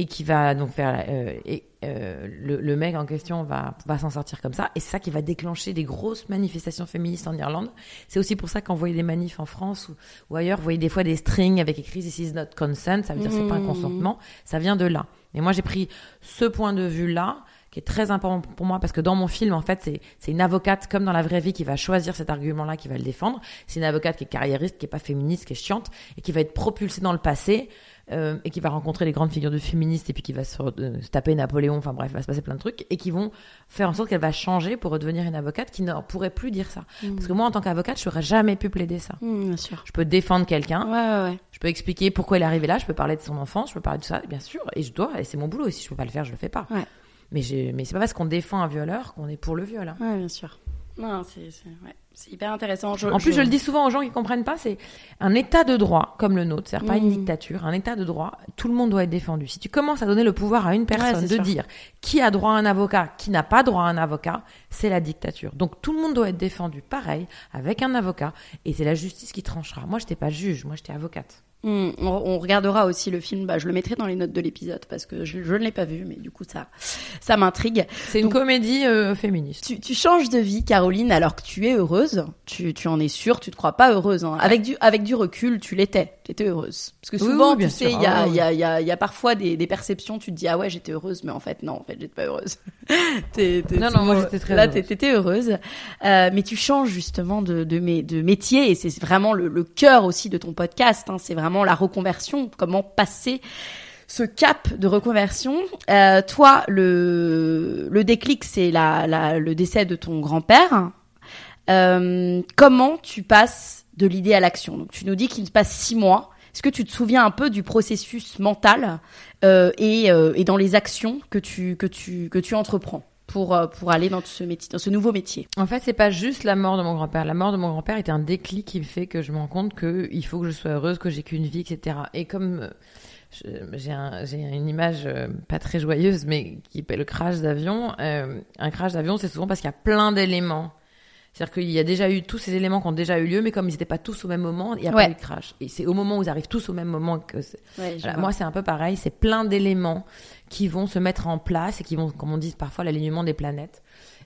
et qui va donc faire euh, et euh, le, le mec en question va va s'en sortir comme ça. Et c'est ça qui va déclencher des grosses manifestations féministes en Irlande. C'est aussi pour ça qu'on voyait des manifs en France ou, ou ailleurs vous voyez des fois des strings avec écrit this is not consent ça veut dire c'est pas un Mmh. consentement ça vient de là. Et moi j'ai pris ce point de vue là qui est très important pour moi parce que dans mon film en fait c'est c'est une avocate comme dans la vraie vie qui va choisir cet argument là qui va le défendre. C'est une avocate qui est carriériste qui est pas féministe qui est chiante et qui va être propulsée dans le passé euh, et qui va rencontrer les grandes figures de féministes et puis qui va se, euh, se taper Napoléon, enfin bref, il va se passer plein de trucs et qui vont faire en sorte qu'elle va changer pour redevenir une avocate qui ne pourrait plus dire ça. Parce que moi, en tant qu'avocate, je n'aurais jamais pu plaider ça. Mmh, bien sûr. Je peux défendre quelqu'un, Ouais, ouais, ouais. je peux expliquer pourquoi il est arrivé là, je peux parler de son enfance, je peux parler de ça, bien sûr, et je dois, et c'est mon boulot, et si je peux pas le faire, je le fais pas. Ouais. Mais, mais c'est pas parce qu'on défend un violeur qu'on est pour le viol. hein. Ouais, bien sûr. Non, c'est- ouais. C'est hyper intéressant. Je- En plus, je le dis souvent aux gens qui comprennent pas, c'est un état de droit comme le nôtre, c'est-à-dire pas une Mm. dictature, un état de droit, tout le monde doit être défendu. Si tu commences à donner le pouvoir à une personne de sûr. dire qui a droit à un avocat, qui n'a pas droit à un avocat, c'est la dictature. Donc tout le monde doit être défendu pareil, avec un avocat, et c'est la justice qui tranchera. Moi, j'étais pas juge, moi j'étais avocate. Hmm, on, on regardera aussi le film. Bah, je le mettrai dans les notes de l'épisode parce que je, je ne l'ai pas vu, mais du coup ça, ça m'intrigue. C'est une comédie euh, féministe. Tu, tu changes de vie, Caroline, alors que tu es heureuse. Tu, tu en es sûre. Tu te crois pas heureuse. hein. Avec du avec du recul, tu l'étais. Tu étais heureuse. Parce que souvent, oui, tu sais, il y a il y a il y a il y a parfois des, des perceptions. Tu te dis ah ouais j'étais heureuse, mais en fait non, en fait j'étais pas heureuse. T'es- t'es- Non, non, moi, j'étais très Là, heureuse. t'é- t'étais heureuse. Euh, mais tu changes justement de de, mé- de métier et c'est vraiment le, le cœur aussi de ton podcast. Hein. C'est vraiment la reconversion. Comment passer ce cap de reconversion. Euh, toi, le, le déclic, c'est la, la, le décès de ton grand-père. Euh, comment tu passes de l'idée à l'action Donc, tu nous dis qu'il se passe six mois. Est-ce que tu te souviens un peu du processus mental euh, et, euh, et dans les actions que tu que tu que tu entreprends pour pour aller dans ce métier, dans ce nouveau métier? En fait, c'est pas juste la mort de mon grand-père. La mort de mon grand-père était un déclic qui fait que je me rends compte que il faut que je sois heureuse, que j'ai qu'une vie, etc. Et comme j'ai un, j'ai une image pas très joyeuse, mais qui est le crash d'avion. un crash d'avion, c'est souvent parce qu'il y a plein d'éléments. C'est-à-dire qu'il y a déjà eu tous ces éléments qui ont déjà eu lieu, mais comme ils n'étaient pas tous au même moment, il n'y a Ouais. pas eu de crash. Et c'est au moment où ils arrivent tous au même moment que c'est- ouais, voilà, moi, c'est un peu pareil. C'est plein d'éléments qui vont se mettre en place et qui vont, comme on dit parfois, l'alignement des planètes.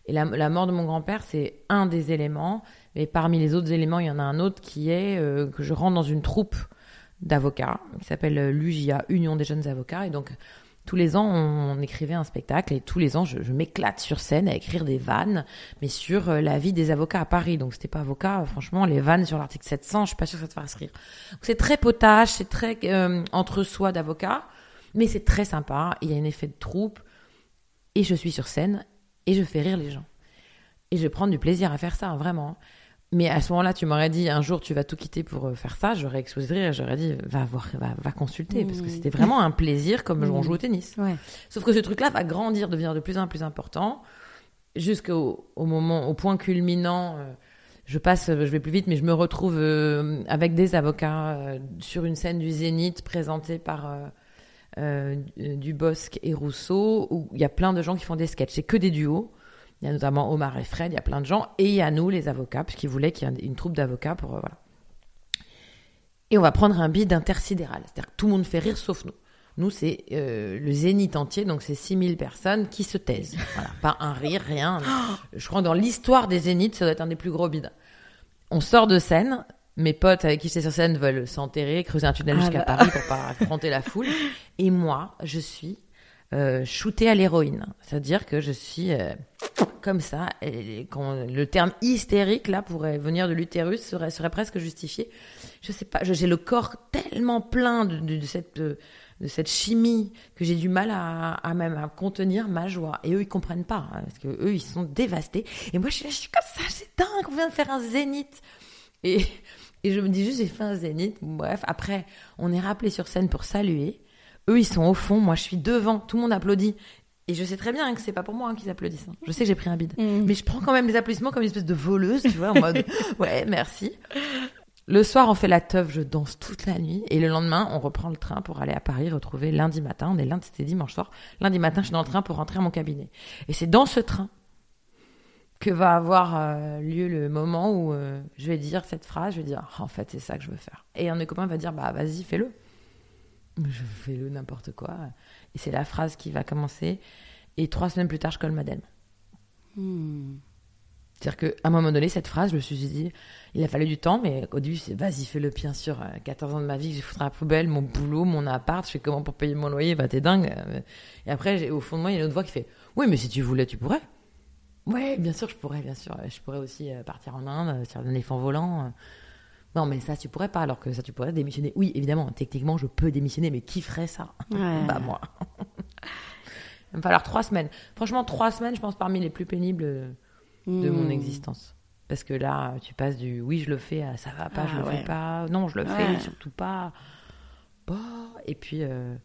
Et la, la mort de mon grand-père, c'est un des éléments. Mais parmi les autres éléments, il y en a un autre qui est euh, que je rentre dans une troupe d'avocats qui s'appelle euh, l'UJA, Union des jeunes avocats. Et donc, tous les ans, on, écrivait un spectacle et tous les ans, je, m'éclate sur scène à écrire des vannes, mais sur euh, la vie des avocats à Paris. Donc, c'était pas avocat, franchement, les vannes sur l'article 700, je suis pas sûre que ça te fasse rire. C'est très potage, c'est très euh, entre-soi d'avocats, mais c'est très sympa. Il y a un effet de troupe et je suis sur scène et je fais rire les gens. Et je prends du plaisir à faire ça, hein, vraiment. Mais à ce moment-là, tu m'aurais dit un jour tu vas tout quitter pour euh, faire ça, j'aurais explosé de rire, j'aurais dit va voir, va, va consulter parce que c'était vraiment un plaisir comme on joue au tennis. ouais. Sauf que ce truc-là va grandir, devenir de plus en plus important, jusqu'au au moment, au point culminant. euh, je passe, je vais plus vite, mais je me retrouve euh, avec des avocats euh, sur une scène du Zénith présentée par Dubosc et Rousseau, où il y a plein de gens qui font des sketchs. C'est que des duos. Il y a notamment Omar et Fred, il y a plein de gens. Et il y a nous, les avocats, puisqu'ils voulaient qu'il y ait une troupe d'avocats pour. euh, voilà. Et on va prendre un bid intersidéral. C'est-à-dire que tout le monde fait rire sauf nous. Nous, c'est euh, le zénith entier, donc c'est 6000 personnes qui se taisent. Voilà, pas un rire, rien. Je crois que dans l'histoire des zéniths, ça doit être un des plus gros bids. On sort de scène, mes potes avec qui j'étais sur scène veulent s'enterrer, creuser un tunnel Ah jusqu'à bah. Paris pour pas affronter la foule. Et moi, je suis euh, shootée à l'héroïne. C'est-à-dire que je suis euh, comme ça. Et quand le terme hystérique, là, pourrait venir de l'utérus, serait, serait presque justifié. Je sais pas, j'ai le corps tellement plein de, cette... de- de cette chimie que j'ai du mal à, à même à contenir ma joie et eux ils comprennent pas hein, parce que eux ils sont dévastés et moi je suis, là, je suis comme ça c'est dingue on vient de faire un zénith et, et je me dis juste j'ai fait un zénith bref après on est rappelé sur scène pour saluer eux ils sont au fond moi je suis devant tout le monde applaudit et je sais très bien que c'est pas pour moi hein, qu'ils applaudissent hein. je sais que j'ai pris un bide Mm. mais je prends quand même les applaudissements comme une espèce de voleuse tu vois en mode ouais merci le soir, on fait la teuf, je danse toute la nuit. Et le lendemain, on reprend le train pour aller à Paris retrouver lundi matin. On est lundi, c'était dimanche soir. Lundi matin, je suis dans le train pour rentrer à mon cabinet. Et c'est dans ce train que va avoir euh, lieu le moment où euh, je vais dire cette phrase. Je vais dire, Ah, en fait, c'est ça que je veux faire. Et un de mes copains va dire, bah, vas-y, fais-le. Je fais le n'importe quoi. Et c'est la phrase qui va commencer. Et trois semaines plus tard, je colle ma dème. Hmm. C'est-à-dire qu'à un moment donné, cette phrase, je me suis dit, il a fallu du temps, mais au début, c'est vas-y, fais-le bien sûr. euh, 14 ans de ma vie, je foutre à la poubelle, mon boulot, mon appart, je fais comment pour payer mon loyer, bah t'es dingue. euh. Et après, au fond de moi, il y a une autre voix qui fait, oui, mais si tu voulais, tu pourrais. Ouais, bien sûr, je pourrais, bien sûr. Je pourrais aussi euh, partir en Inde, euh, sur un éléphant volant. Non, mais ça, tu pourrais pas, alors que ça, tu pourrais démissionner. Oui, évidemment, techniquement, je peux démissionner, mais qui ferait ça? Ouais. Bah, moi. Il va me falloir trois semaines. Franchement, trois semaines, je pense, parmi les plus pénibles euh, de mon Hmm. existence. Parce que là, tu passes du oui, je le fais à ça va pas, Ah, je le ouais. fais pas, non, je le Ouais. fais, surtout pas. Bah, et puis, euh,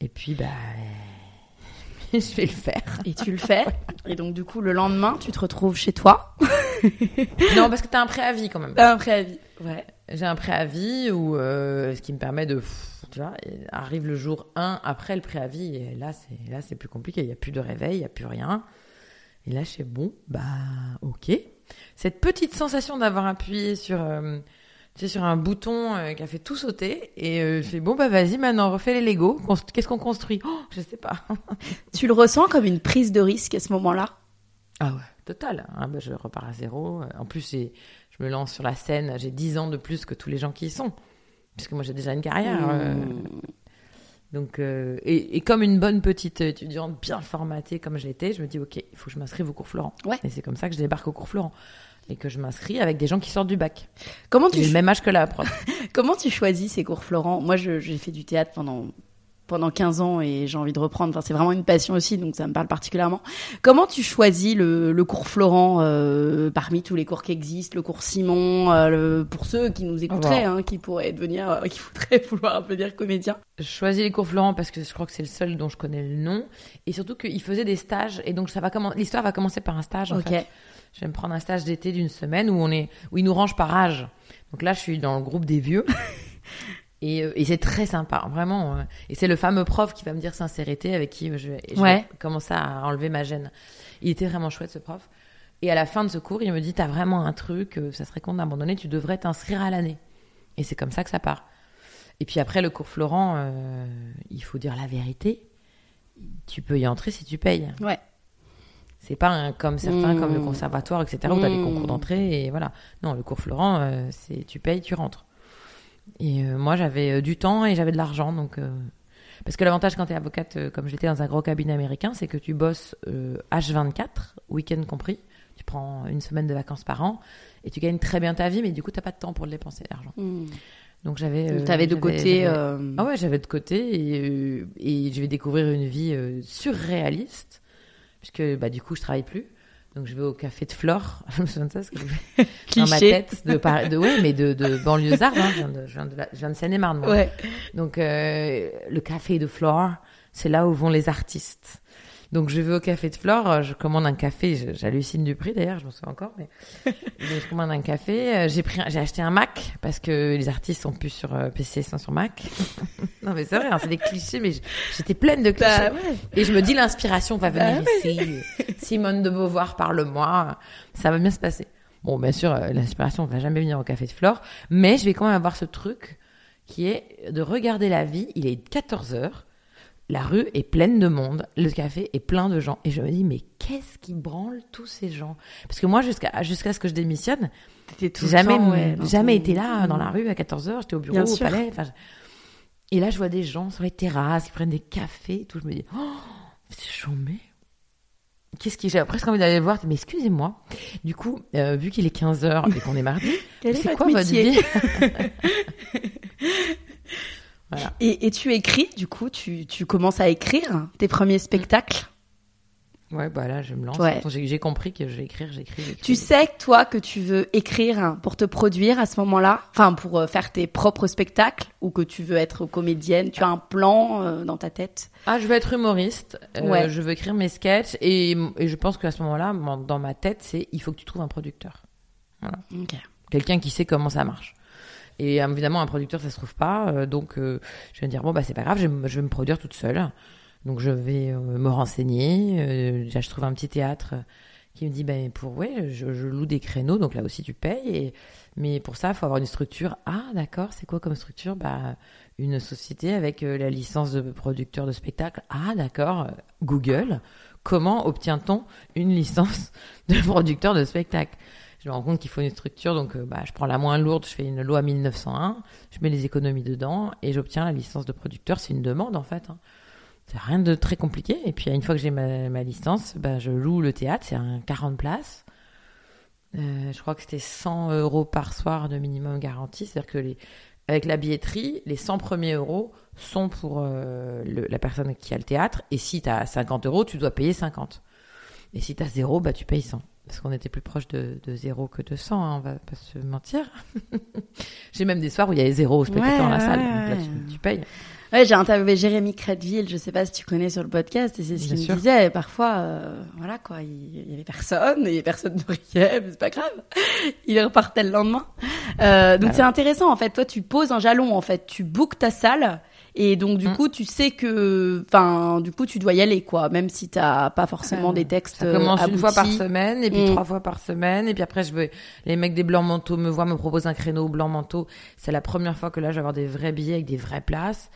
et puis, bah, je vais le faire. Et tu le fais. Et donc, du coup, le lendemain, tu te retrouves chez toi. non, parce que t'as un préavis quand même. T'as un préavis. Ouais. J'ai un préavis où, euh, ce qui me permet de, tu vois, arrive le jour 1 après le préavis et là, c'est, là, c'est plus compliqué. Il n'y a plus de réveil, il n'y a plus rien. Et là, je fais bon, bah, ok. Cette petite sensation d'avoir appuyé sur, euh, sais, sur un bouton euh, qui a fait tout sauter et euh, je fais bon, bah, vas-y, maintenant, refais les Lego. Qu'est-ce qu'on construit? Oh, je sais pas. Tu le ressens comme une prise de risque à ce moment-là? Ah ouais, total. Ah bah, je repars à zéro. En plus, je me lance sur la scène. J'ai 10 ans de plus que tous les gens qui y sont. Puisque moi, j'ai déjà une carrière. euh, Hmm. donc, euh, et, et comme une bonne petite étudiante bien formatée comme je l'étais, je me dis, OK, il faut que je m'inscrive au cours Florent. Ouais. Et c'est comme ça que je débarque au cours Florent. Et que je m'inscris avec des gens qui sortent du bac. Comment tu, le même âge que la prof. comment tu choisis ces cours Florent? Moi, j'ai fait du théâtre pendant pendant 15 ans et j'ai envie de reprendre. Enfin, c'est vraiment une passion aussi, donc ça me parle particulièrement. Comment tu choisis le, le cours Florent euh, parmi tous les cours qui existent, le cours Simon, euh, le- pour ceux qui nous écouteraient, hein, qui pourraient devenir, euh, qui voudraient vouloir devenir comédien? Je choisis les cours Florent parce que je crois que c'est le seul dont je connais le nom. Et surtout qu'il faisait des stages. Et donc, ça va commen- l'histoire va commencer par un stage. En fait. Je vais me prendre un stage d'été d'une semaine où on est, où ils nous rangent par âge. Donc là, je suis dans le groupe des vieux. Et, euh, et c'est très sympa, vraiment. euh. Et c'est le fameux prof qui va me dire sincérité avec qui je, je Ouais. vais commencer à enlever ma gêne. Il était vraiment chouette, ce prof. Et à la fin de ce cours, il me dit, t'as vraiment un truc, euh, ça serait con d'abandonner, tu devrais t'inscrire à l'année. Et c'est comme ça que ça part. Et puis après, le cours Florent, euh, il faut dire la vérité. Tu peux y entrer si tu payes. Ouais. C'est pas un, comme certains, Mmh. comme le conservatoire, etc., où t'as des Mmh. concours d'entrée et voilà. Non, le cours Florent, euh, c'est tu payes, tu rentres. Et euh, moi, j'avais euh, du temps et j'avais de l'argent, donc. euh, Parce que l'avantage quand t'es avocate, euh, comme j'étais dans un gros cabinet américain, c'est que tu bosses euh, H24, week-end compris. Tu prends une semaine de vacances par an et tu gagnes très bien ta vie, mais du coup, t'as pas de temps pour le dépenser, l'argent. Hmm. Donc j'avais. Euh, t'avais de côté. euh, ah ouais, j'avais de côté et, et je vais découvrir une vie euh, surréaliste puisque bah du coup je travaille plus. Donc je vais au café de Flore, je me souviens de ça parce que je- dans ma tête de, Paris- de ouais mais de, de hein, je viens de, je viens de, la- je viens de Seine-et-Marne. moi. Ouais. Donc euh, le café de Flore, c'est là où vont les artistes. Donc je vais au café de Flore, euh, je commande un café, j'hallucine du prix d'ailleurs, je m'en souviens encore, mais je commande un café, euh, j'ai pris, j'ai acheté un Mac parce que les artistes sont plus sur euh, PC, sont sur Mac. non mais c'est vrai, hein, c'est des clichés, mais j'étais pleine de clichés. Bah ouais. Et je me dis l'inspiration va venir Bah ici. Simone de Beauvoir parle-moi, ça va bien se passer. Bon, bien sûr, l'inspiration va jamais venir au café de Flore, mais je vais quand même avoir ce truc qui est de regarder la vie. Il est 14 heures, la rue est pleine de monde, le café est plein de gens, et je me dis mais qu'est-ce qui branle tous ces gens? Parce que moi, jusqu'à jusqu'à ce que je démissionne, j'ai jamais temps, ouais, dans jamais été là dans la rue à 14 heures. J'étais au bureau, Bien au sûr. palais. enfin, Et là, je vois des gens sur les terrasses qui prennent des cafés. et Tout, je me dis, oh, c'est chambé. Qu'est-ce qui j'ai presque envie d'aller le voir. Mais excusez-moi. Du coup, euh, vu qu'il est 15 heures et qu'on est mardi, c'est quoi votre vie? Voilà. Et, et tu écris, du coup, tu, tu commences à écrire tes premiers spectacles? Ouais, bah là, je me lance. Ouais. J'ai compris que je vais écrire, j'écris. Tu sais, toi, que tu veux écrire pour te produire à ce moment-là, enfin, pour euh, faire tes propres spectacles, ou que tu veux être comédienne, tu as un plan euh, dans ta tête? Ah, je veux être humoriste. euh, Ouais. Je veux écrire mes sketchs. Et, et je pense qu'à ce moment-là, dans ma tête, c'est il faut que tu trouves un producteur. Ok. quelqu'un qui sait comment ça marche. Et évidemment, un producteur, ça se trouve pas. euh, donc, euh, je vais me dire, bon, bah, c'est pas grave, je vais, je vais me produire toute seule. Donc, je vais euh, me renseigner. Déjà, je trouve un petit théâtre qui me dit ben pour ouais je, je loue des créneaux donc là aussi tu payes et mais pour ça il faut avoir une structure ah d'accord c'est quoi comme structure? Bah une société avec la licence de producteur de spectacle ah d'accord Google comment obtient-on une licence de producteur de spectacle? Je me rends compte qu'il faut une structure donc euh, bah je prends la moins lourde je fais une loi 1901 je mets les économies dedans et j'obtiens la licence de producteur c'est une demande en fait hein. C'est rien de très compliqué. Et puis, une fois que j'ai ma, licence, bah, je loue le théâtre. C'est un 40 places. Euh, je crois que c'était 100 euros par soir de minimum garantie. C'est-à-dire que les, avec la billetterie, les 100 premiers euros sont pour euh, la personne qui a le théâtre. Et si tu as 50 euros, tu dois payer 50. Et si tu as zéro, bah, tu payes 100. Parce qu'on était plus proche de, de zéro que de 100, hein, on va pas se mentir. j'ai même des soirs où il y avait zéro spectateur ouais, dans la salle. Ouais, donc là, tu, tu payes. Ouais, j'ai interviewé Jérémy Crédville, je sais pas si tu connais sur le podcast, et c'est ce qu'il me disait. Parfois, euh, voilà quoi, il, y avait personne, et personne ne riait, mais c'est pas grave. Il repartait le lendemain. Euh, donc ah c'est intéressant en fait. Toi, tu poses un jalon en fait, tu bookes ta salle. Et donc du mmh. coup, tu sais que, enfin, du coup, tu dois y aller, quoi, même si t'as pas forcément euh, des textes. Ça commence aboutis. une fois par semaine, et puis mmh. trois fois par semaine, et puis après, je veux, les mecs des blancs manteaux me voient, me proposent un créneau au blanc manteau. C'est la première fois que là, je vais avoir des vrais billets avec des vraies places.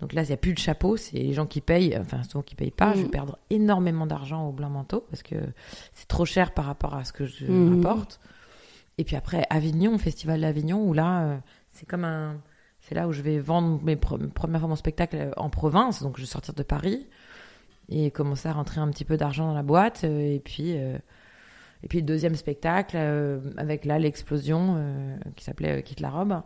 Donc là, il n'y a plus de chapeau, c'est les gens qui payent, enfin souvent qui payent pas. Mmh. Je vais perdre énormément d'argent au blanc manteau parce que c'est trop cher par rapport à ce que je rapporte. Et puis après, Avignon, Festival d'Avignon, où là, euh, c'est comme un, c'est là où je vais vendre mes pre premières fois mon spectacle en province, donc je vais sortir de Paris et commencer à rentrer un petit peu d'argent dans la boîte. Euh, et puis, euh, et puis le deuxième spectacle euh, avec là l'explosion euh, qui s'appelait Quitte la robe.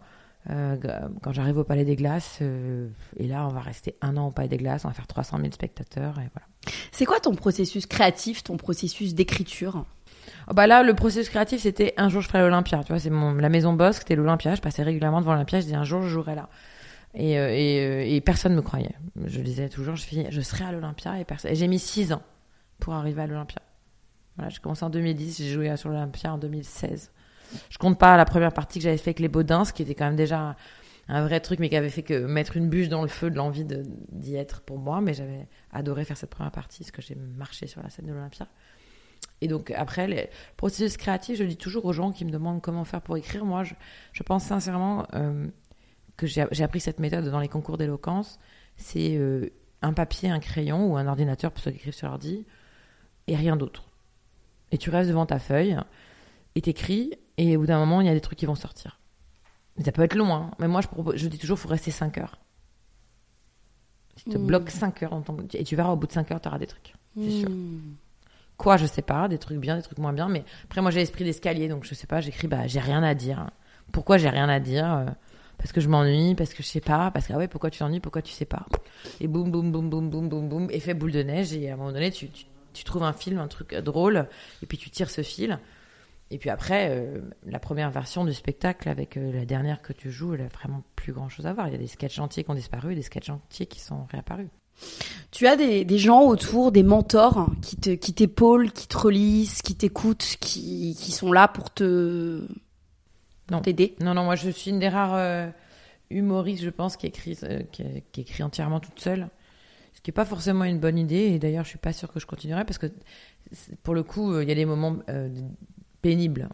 Euh, quand j'arrive au Palais des Glaces, euh, et là, on va rester un an au Palais des Glaces, on va faire 300 000 spectateurs, et voilà. C'est quoi ton processus créatif, ton processus d'écriture? Oh bah Là, le processus créatif, c'était un jour je ferai l'Olympia, tu vois, c'est mon, la maison Bosque, c'était l'Olympia, je passais régulièrement devant l'Olympia, je disais un jour je jouerai là. Et, euh, et, et personne me croyait. Je disais toujours, je, je serai à l'Olympia, et, personne... j'ai mis 6 ans pour arriver à l'Olympia. Voilà, j'ai commencé en 2010, j'ai joué sur l'Olympia en 2016. Je compte pas la première partie que j'avais fait avec les Baudins, ce qui était quand même déjà un vrai truc, mais qui avait fait que mettre une bûche dans le feu de l'envie d'y être pour moi. Mais j'avais adoré faire cette première partie, parce que j'ai marché sur la scène de l'Olympia. Et donc après, le processus créatif, je dis toujours aux gens qui me demandent comment faire pour écrire. Moi, je, je pense sincèrement euh, que j'ai appris cette méthode dans les concours d'éloquence. C'est euh, un papier, un crayon ou un ordinateur pour ceux qui écrivent sur l'ordi, et rien d'autre. Et tu restes devant ta feuille, et t'écris, et au bout d'un moment, il y a des trucs qui vont sortir. Mais ça peut être long, hein. Mais moi, je, propose, je dis toujours, il faut rester 5 heures. Tu te mmh. bloques 5 heures dans ton... et tu verras au bout de 5 heures, tu auras des trucs. C'est mmh. sûr. Quoi, je sais pas, des trucs bien, des trucs moins bien. Mais après, moi, j'ai l'esprit d'escalier, donc je sais pas, j'écris, bah, j'ai rien à dire. Pourquoi j'ai rien à dire Parce que je m'ennuie, parce que je sais pas, parce que, ah ouais, pourquoi tu t'ennuies, pourquoi tu sais pas? Et boum, boum, boum, boum, boum, boum, boum, effet boule de neige. Et à un moment donné, tu, tu, tu trouves un film, un truc drôle, et puis tu tires ce fil. Et puis après, euh, la première version du spectacle avec euh, la dernière que tu joues, elle a vraiment plus grand chose à voir. Il y a des sketchs entiers qui ont disparu des sketchs entiers qui sont réapparus. Tu as des, des gens autour, des mentors qui te, qui t'épaulent, qui te relisent, qui t'écoutent, qui, qui sont là pour te, non. t'aider? Non, non, moi je suis une des rares euh, humoristes, je pense, qui écrit, euh, qui, qui, écrit entièrement toute seule. Ce qui n'est pas forcément une bonne idée. Et d'ailleurs, je suis pas sûre que je continuerai parce que pour le coup, il y a des moments euh, pénible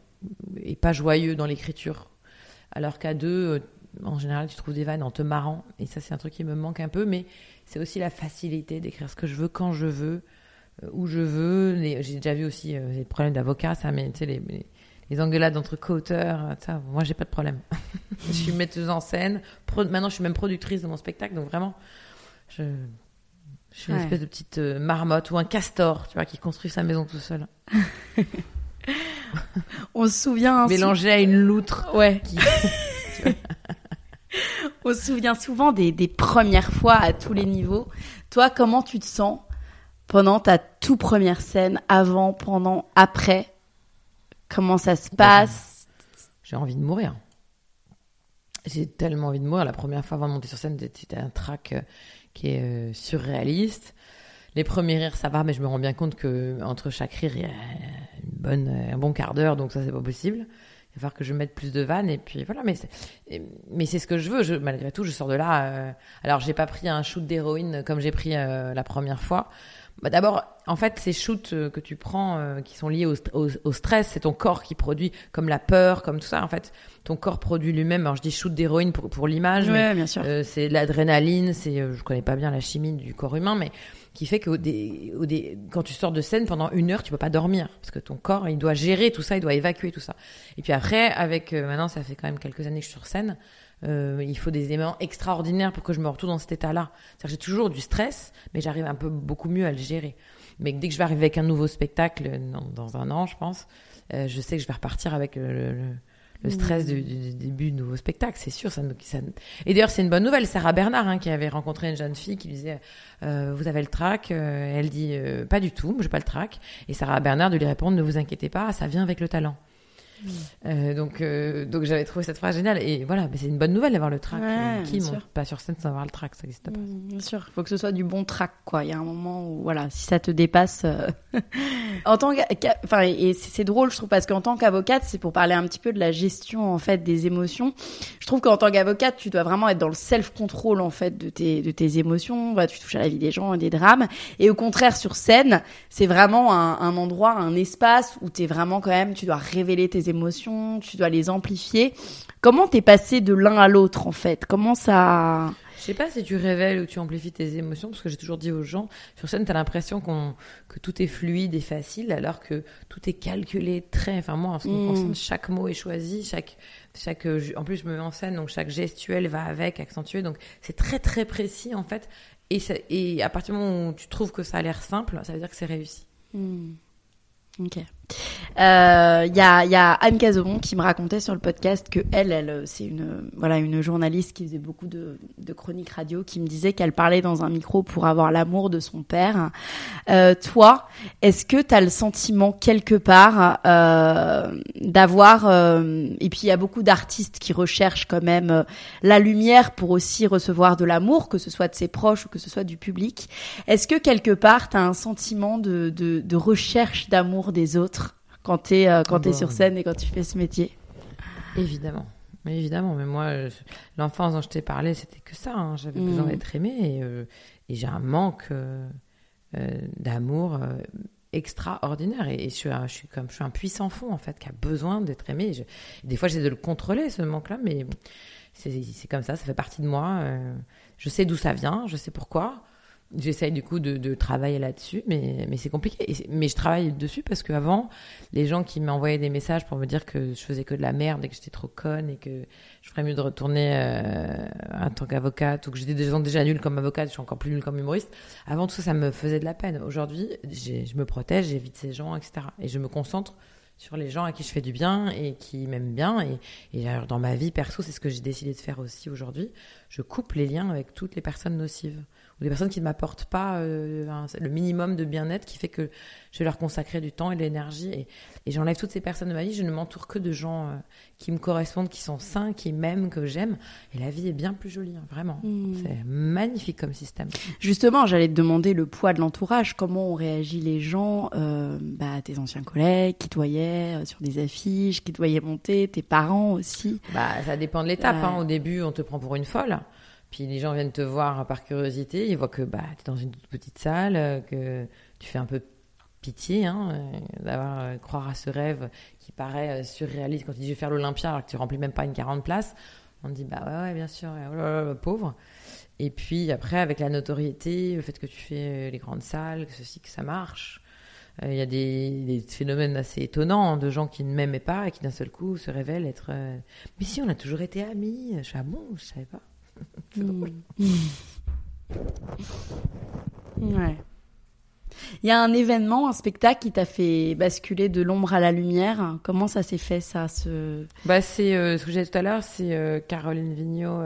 et pas joyeux dans l'écriture. Alors qu'à deux, euh, en général, tu trouves des vannes en te marrant. Et ça, c'est un truc qui me manque un peu. Mais c'est aussi la facilité d'écrire ce que je veux quand je veux, euh, où je veux. J'ai déjà vu aussi euh, les problèmes d'avocat, ça, mais tu sais, les, les, les, engueulades entre co-auteurs, ça, moi, j'ai pas de problème. je suis metteuse en scène. Pro maintenant, je suis même productrice de mon spectacle. Donc vraiment, je, je suis une espèce de petite marmotte ou un castor, tu vois, qui construit sa maison tout seul. on se souvient. Mélangé à une loutre. Ouais. Qui... on se souvient souvent des, premières fois à tous les niveaux. Toi, comment tu te sens pendant ta toute première scène, avant, pendant, après? Comment ça se passe? J'ai envie de mourir. J'ai tellement envie de mourir. La première fois avant de monter sur scène, c'était un track euh, qui est euh, surréaliste. Les premiers rires, ça va, mais je me rends bien compte que entre chaque rire, il y a une bonne, un bon quart d'heure, donc ça, c'est pas possible. Il va falloir que je mette plus de vannes, et puis voilà. Mais c'est, mais c'est ce que je veux. Je, malgré tout, je sors de là. Euh, alors, j'ai pas pris un shoot d'héroïne comme j'ai pris euh, la première fois. bah D'abord, en fait, ces shoots euh, que tu prends, euh, qui sont liés au, au, au stress, c'est ton corps qui produit, comme la peur, comme tout ça. En fait, ton corps produit lui-même. Alors, je dis shoot d'héroïne pour, pour l'image, Ouais, bien sûr. c'est l'adrénaline, c'est, je connais pas bien la chimie du corps humain, mais qui fait que quand tu sors de scène pendant une heure, tu peux pas dormir parce que ton corps, il doit gérer tout ça, il doit évacuer tout ça. Et puis après, avec euh, maintenant, ça fait quand même quelques années que je suis sur scène. euh, il faut des éléments extraordinaires pour que je me retrouve dans cet état-là. J'ai toujours du stress, mais j'arrive un peu beaucoup mieux à le gérer. Mais dès que je vais arriver avec un nouveau spectacle dans, un an, je pense, euh, je sais que je vais repartir avec le- le stress du, du- du début du nouveau spectacle, c'est sûr. Ça, ça... Et d'ailleurs, c'est une bonne nouvelle. Sarah Bernard, hein, qui avait rencontré une jeune fille qui lui disait euh, Vous avez le trac Euh, Elle dit euh, Pas du tout, j'ai pas le trac. Et Sarah Bernard de lui répondre Ne vous inquiétez pas, ça vient avec le talent. Euh, donc, euh, donc j'avais trouvé cette phrase géniale. Et voilà, mais c'est une bonne nouvelle d'avoir le trac. Ouais, qui monte pas sur scène sans avoir le trac Ça n'existe pas. Mm, Bien sûr, il faut que ce soit du bon track, quoi. Il y a un moment où, voilà, si ça te dépasse. euh, en tant enfin, et c'est drôle, je trouve, parce qu'en tant qu'avocate, c'est pour parler un petit peu de la gestion, en fait, des émotions. Je trouve qu'en tant qu'avocate, tu dois vraiment être dans le self-control, en fait, de tes, de tes émotions. Tu touches à la vie des gens et des drames. Et au contraire, sur scène, c'est vraiment un, un endroit, un espace où t'es vraiment quand même, tu dois révéler tes émotions, tu dois les amplifier. Comment t'es passé de l'un à l'autre, en fait? Comment ça... Je sais pas si tu révèles ou tu amplifies tes émotions, parce que j'ai toujours dit aux gens, sur scène, t'as l'impression qu'on, que tout est fluide et facile, alors que tout est calculé très, enfin moi, en ce qui me Mm. concerne, chaque mot est choisi, chaque, chaque, euh, en plus je me mets en scène, donc chaque gestuelle va avec, accentué, donc c'est très très précis, en fait, et, ça- et à partir du moment où tu trouves que ça a l'air simple, ça veut dire que c'est réussi. Hmm. Ok. Euh, Il y, a, y a Anne Cazobon qui me racontait sur le podcast que elle, elle, c'est une voilà une journaliste qui faisait beaucoup de, de chroniques radio, qui me disait qu'elle parlait dans un micro pour avoir l'amour de son père. Euh, toi, est-ce que tu as le sentiment quelque part euh, d'avoir euh, et puis il y a beaucoup d'artistes qui recherchent quand même euh, la lumière pour aussi recevoir de l'amour, que ce soit de ses proches ou que ce soit du public. Est-ce que quelque part, tu as un sentiment de, de, de recherche d'amour des autres? Quand tu es, quand t'es Bah, sur scène et quand tu fais ce métier Évidemment. Mais évidemment, mais moi, euh, l'enfance dont je t'ai parlé, c'était que ça. hein. J'avais Mm. besoin d'être aimée et, euh, et j'ai un manque euh, euh, d'amour euh, extraordinaire. Et, et je, suis un, je, suis comme, je suis un puissant fond, en fait, qui a besoin d'être aimé. Je- des fois, j'essaie de le contrôler, ce manque-là, mais c'est comme ça, ça fait partie de moi. euh, je sais d'où ça vient, je sais pourquoi. J'essaye du coup de, de travailler là-dessus, mais, mais c'est compliqué. Mais je travaille dessus parce qu'avant, les gens qui m'envoyaient des messages pour me dire que je faisais que de la merde et que j'étais trop conne et que je ferais mieux de retourner euh, en tant qu'avocate ou que j'étais déjà, déjà nulle comme avocate, je suis encore plus nulle comme humoriste. Avant tout ça, ça me faisait de la peine. Aujourd'hui, je me protège, j'évite ces gens, etc. Et je me concentre sur les gens à qui je fais du bien et qui m'aiment bien. Et, et dans ma vie perso, c'est ce que j'ai décidé de faire aussi aujourd'hui. Je coupe les liens avec toutes les personnes nocives ou des personnes qui ne m'apportent pas euh, un- le minimum de bien-être qui fait que je vais leur consacrer du temps et de l'énergie. Et, et j'enlève toutes ces personnes de ma vie. Je ne m'entoure que de gens euh, qui me correspondent, qui sont sains, qui m'aiment, que j'aime. Et la vie est bien plus jolie, hein, vraiment. Hmm. C'est magnifique comme système. Justement, j'allais te demander le poids de l'entourage. Comment ont réagi les gens, euh, bah, tes anciens collègues qui te voyaient sur des affiches, qui te voyaient monter, tes parents aussi? Bah, ça dépend de l'étape. Hein. Au début, on te prend pour une folle. Puis les gens viennent te voir par curiosité. Ils voient que bah, tu es dans une toute petite salle, euh, que tu fais un peu pitié hein, euh, d'avoir euh, croire à ce rêve qui paraît euh, surréaliste quand tu dis je vais faire l'Olympia alors que tu remplis même pas une 40 places. On te dit bah ouais, bien sûr, oh pauvre. Et puis après, avec la notoriété, le fait que tu fais les grandes salles, que ceci, que ça marche, il y a des, phénomènes assez étonnants hein, de gens qui ne m'aimaient pas et qui d'un seul coup se révèlent être. Mais si, on a toujours été amis. Je fais ah bon, je savais pas. C'est drôle. Ouais. Il y a un événement, un spectacle qui t'a fait basculer de l'ombre à la lumière. Comment ça s'est fait, ça ce... Bah, c'est euh, ce que j'ai dit tout à l'heure, c'est euh, Caroline Vigneault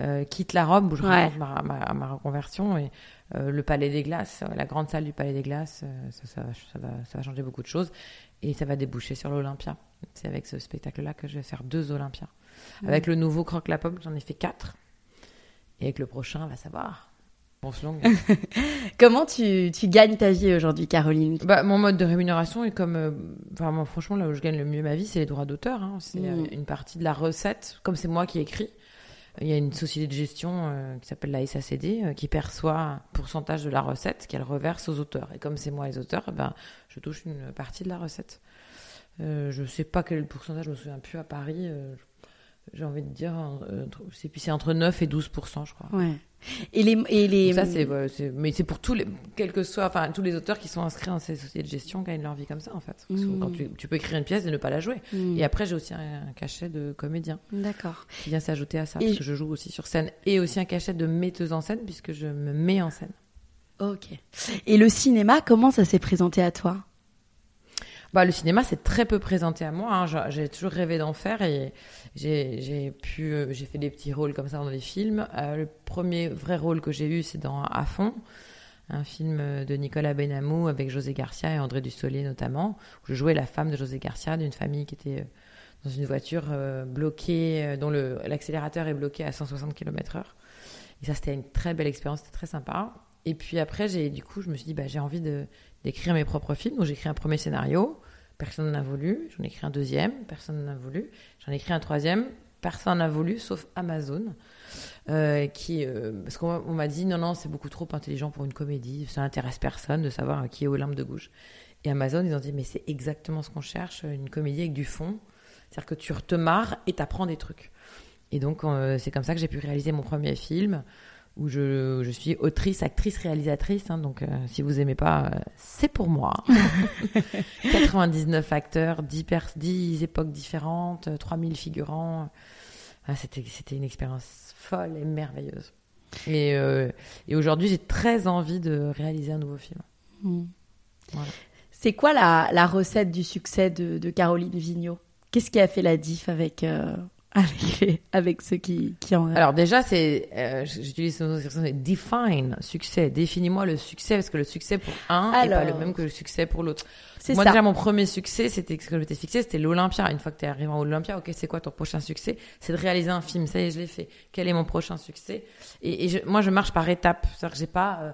euh, quitte la robe où je Ouais. raconte ma, ma, ma reconversion et le Palais des Glaces, la grande salle du Palais des Glaces, ça, ça, va- ça, va, ça va changer beaucoup de choses et ça va déboucher sur l'Olympia. C'est avec ce spectacle-là que je vais faire deux Olympias. Avec le nouveau Croque la Pomme, j'en ai fait quatre. Et avec le prochain, on va savoir. Comment tu, tu gagnes ta vie aujourd'hui, Caroline? Bah, mon mode de rémunération est comme. euh, franchement, là où je gagne le mieux ma vie, c'est les droits d'auteur. hein. C'est Mm. euh, une partie de la recette. Comme c'est moi qui écris, il y a une société de gestion euh, qui s'appelle la SACD euh, qui perçoit un pourcentage de la recette qu'elle reverse aux auteurs. Et comme c'est moi les auteurs, ben, je touche une partie de la recette. Je sais pas quel pourcentage, je me souviens plus à Paris. euh, j'ai envie de dire, euh, c'est puis c'est entre 9 et 12% je crois. Ouais. Et les et les ça, c'est, mais c'est pour tous les, que soient, enfin, tous les auteurs qui sont inscrits dans ces sociétés de gestion gagnent leur vie comme ça, en fait. Parce que Mm. quand tu, tu peux écrire une pièce et ne pas la jouer. Hmm. Et après, j'ai aussi un, un cachet de comédien D'accord. qui vient s'ajouter à ça, Et parce que je joue aussi sur scène. Et aussi un cachet de metteuse en scène, puisque je me mets en scène. Ok. Et le cinéma, comment ça s'est présenté à toi? Bah, le cinéma, c'est très peu présenté à moi. hein. J'ai- toujours rêvé d'en faire et j'ai pu, euh, j'ai fait des petits rôles comme ça dans des films. Euh, le premier vrai rôle que j'ai eu, c'est dans À fond, un film euh, de Nicolas Benamou avec José Garcia et André Dussolier notamment, où je jouais la femme de José Garcia d'une famille qui était dans une voiture bloquée, dont l'accélérateur est bloqué à 160 km/h. Et ça, c'était une très belle expérience, c'était très sympa. Et puis après, j'ai du coup, je me suis dit, bah, j'ai envie d'écrire mes propres films. Donc j'ai écrit un premier scénario, personne n'a voulu. J'en ai écrit un deuxième, personne n'a voulu. J'en ai écrit un troisième, personne n'a voulu, sauf Amazon. Euh, qui, euh, parce qu'on m'a- dit, non, non, c'est beaucoup trop intelligent pour une comédie, ça n'intéresse personne de savoir qui est Olympe de Gouges. Et Amazon, ils ont dit, mais c'est exactement ce qu'on cherche, une comédie avec du fond. C'est-à-dire que tu te marres et t'apprends des trucs. Et donc, euh, c'est comme ça que j'ai pu réaliser mon premier film, où je, je suis autrice, actrice, réalisatrice. hein. donc, euh, si vous aimez pas, euh, c'est pour moi. 99 acteurs, 10, pers- 10 époques différentes, euh, 3000 figurants. Ah, c'était, une expérience folle et merveilleuse. Et, euh, et aujourd'hui, j'ai très envie de réaliser un nouveau film. Hmm. Voilà. C'est quoi la, la recette du succès de, de Caroline Vigneault? Qu'est-ce qui a fait la diff avec, euh, avec, les- avec ceux qui, qui en Alors déjà, c'est, euh, j'utilise expression, c'est define succès. Définis-moi le succès parce que le succès pour un n'est pas le même que le succès pour l'autre. Moi ça. déjà, mon premier succès, c'était ce que je m'étais fixé, c'était l'Olympia. Une fois que tu es arrivé en Olympia, ok, c'est quoi ton prochain succès? C'est de réaliser un film. Ça y est, je l'ai fait. Quel est mon prochain succès? Et, et je- moi, je marche par étapes. C'est-à-dire que j'ai pas euh,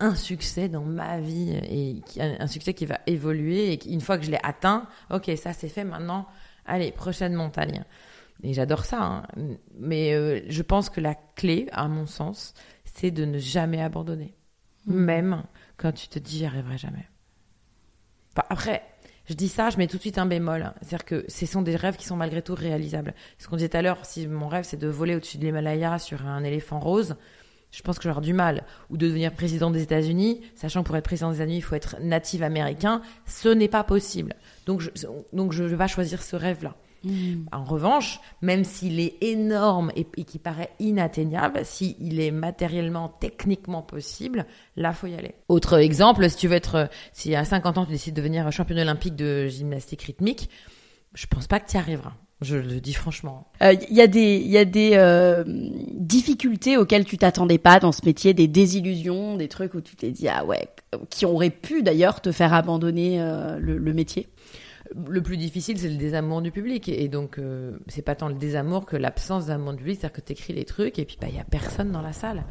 un succès dans ma vie et qui- un, un succès qui va évoluer et qui, une fois que je l'ai atteint, ok, ça c'est fait. Maintenant, allez, prochaine montagne. Et j'adore ça. hein. Mais euh, je pense que la clé, à mon sens, c'est de ne jamais abandonner. Même quand tu te dis, j'y arriverai jamais. Enfin, après, je dis ça, je mets tout de suite un bémol. hein. C'est-à-dire que ce sont des rêves qui sont malgré tout réalisables. Ce qu'on disait tout à l'heure, si mon rêve c'est de voler au-dessus de l'Himalaya sur un éléphant rose, je pense que j'aurai du mal. Ou de devenir président des États-Unis, sachant que pour être président des États-Unis, il faut être natif américain. Ce n'est pas possible. Donc je, donc je vais pas choisir ce rêve-là. Hmm. En revanche, même s'il est énorme et, et qui paraît inatteignable, s'il est matériellement, techniquement possible, là, faut y aller. Autre exemple, si tu veux être, euh, si à 50 ans, tu décides de devenir championne olympique de gymnastique rythmique, je pense pas que tu y arriveras. Je le dis franchement. Euh, Il y a des, il y a des euh, difficultés auxquelles tu t'attendais pas dans ce métier, des désillusions, des trucs où tu t'es dit ah ouais, qui auraient pu d'ailleurs te faire abandonner euh, le, le métier? Le plus difficile, c'est le désamour du public. Et donc, euh, c'est pas tant le désamour que l'absence d'amour du public. C'est-à-dire que tu écris les trucs et puis, bah, il y a personne dans la salle.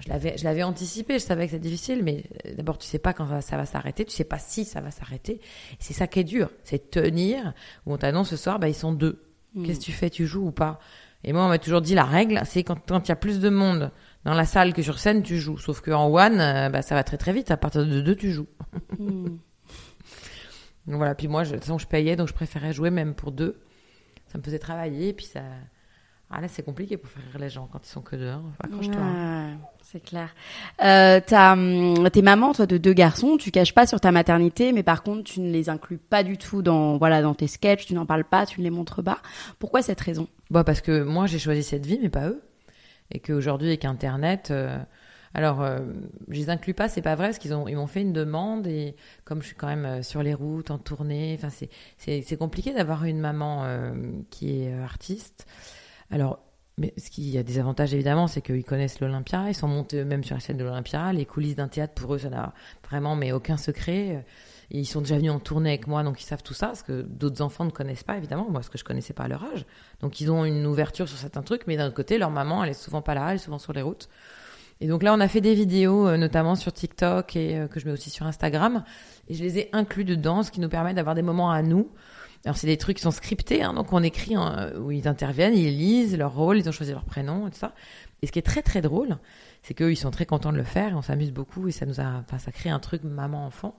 Je l'avais, je l'avais anticipé, je savais que c'était difficile, mais euh, d'abord, tu sais pas quand ça, ça va s'arrêter, tu sais pas si ça va s'arrêter. C'est ça qui est dur, c'est tenir, où on t'annonce ce soir, bah, ils sont deux. Qu'est-ce que tu fais, tu joues ou pas? Et moi, on m'a toujours dit, la règle, c'est quand quand il y a plus de monde dans la salle que sur scène, tu joues. Sauf qu'en one, euh, bah, ça va très très vite, à partir de deux, tu joues. Hmm. Donc voilà, puis moi, je, de toute façon, je payais, donc je préférais jouer même pour deux. Ça me faisait travailler, et puis ça... Ah là, c'est compliqué pour faire rire les gens quand ils sont que deux. hein. Accroche-toi. hein. Ouais, c'est clair. Euh, t'as, hum, t'es maman, toi, de deux garçons. Tu caches pas sur ta maternité, mais par contre, tu ne les inclus pas du tout dans, voilà, dans tes sketchs. Tu n'en parles pas, tu ne les montres pas. Pourquoi cette raison? Bah parce que moi j'ai choisi cette vie mais pas eux et qu'aujourd'hui avec internet euh, alors euh, je les inclus pas c'est pas vrai parce qu'ils ont ils m'ont fait une demande et comme je suis quand même euh, sur les routes en tournée enfin c'est c'est compliqué d'avoir une maman euh, qui est euh, artiste alors mais ce qui a des avantages évidemment c'est qu'ils connaissent l'Olympia ils sont montés eux-mêmes sur la scène de l'Olympia les coulisses d'un théâtre pour eux ça n'a vraiment mais aucun secret et ils sont déjà venus en tournée avec moi, donc ils savent tout ça, ce que d'autres enfants ne connaissent pas, évidemment, moi, ce que je connaissais pas à leur âge. Donc ils ont une ouverture sur certains trucs, mais d'un autre côté, leur maman, elle est souvent pas là, elle est souvent sur les routes. Et donc là, on a fait des vidéos, euh, notamment sur TikTok et euh, que je mets aussi sur Instagram, et je les ai inclus dedans, ce qui nous permet d'avoir des moments à nous, alors c'est des trucs qui sont scriptés, hein, donc on écrit où ils interviennent, ils lisent leur rôle, ils ont choisi leur prénom et tout ça. Et ce qui est très très drôle, c'est qu'eux ils sont très contents de le faire et on s'amuse beaucoup et ça nous a, enfin ça crée un truc maman-enfant.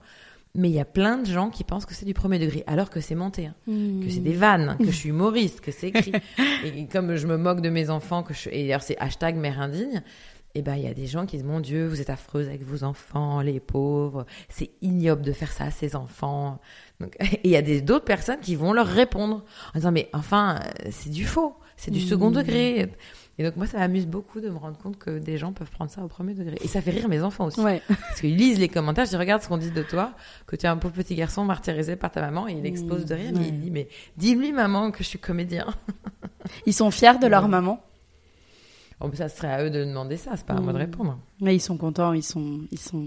Mais il y a plein de gens qui pensent que c'est du premier degré, alors que c'est monté, hein. que c'est des vannes, que je suis humoriste, que c'est écrit. et comme je me moque de mes enfants, que je, et d'ailleurs c'est hashtag mère indigne, eh ben il y a des gens qui disent mon Dieu, vous êtes affreuse avec vos enfants, les pauvres, c'est ignoble de faire ça à ses enfants. Donc, et il y a d'autres personnes qui vont leur répondre en disant mais enfin c'est du faux, c'est du second degré. Et donc moi, ça m'amuse beaucoup de me rendre compte que des gens peuvent prendre ça au premier degré. Et ça fait rire mes enfants aussi. Parce qu'ils lisent les commentaires, je dis regarde ce qu'on dit de toi, que tu es un pauvre petit garçon martyrisé par ta maman, et il explose de rire. il dit mais dis-lui maman que je suis comédien. Ils sont fiers de leur maman. Oh, ça serait à eux de demander ça, c'est pas à moi de répondre. Mais ils sont contents, ils sont, ils sont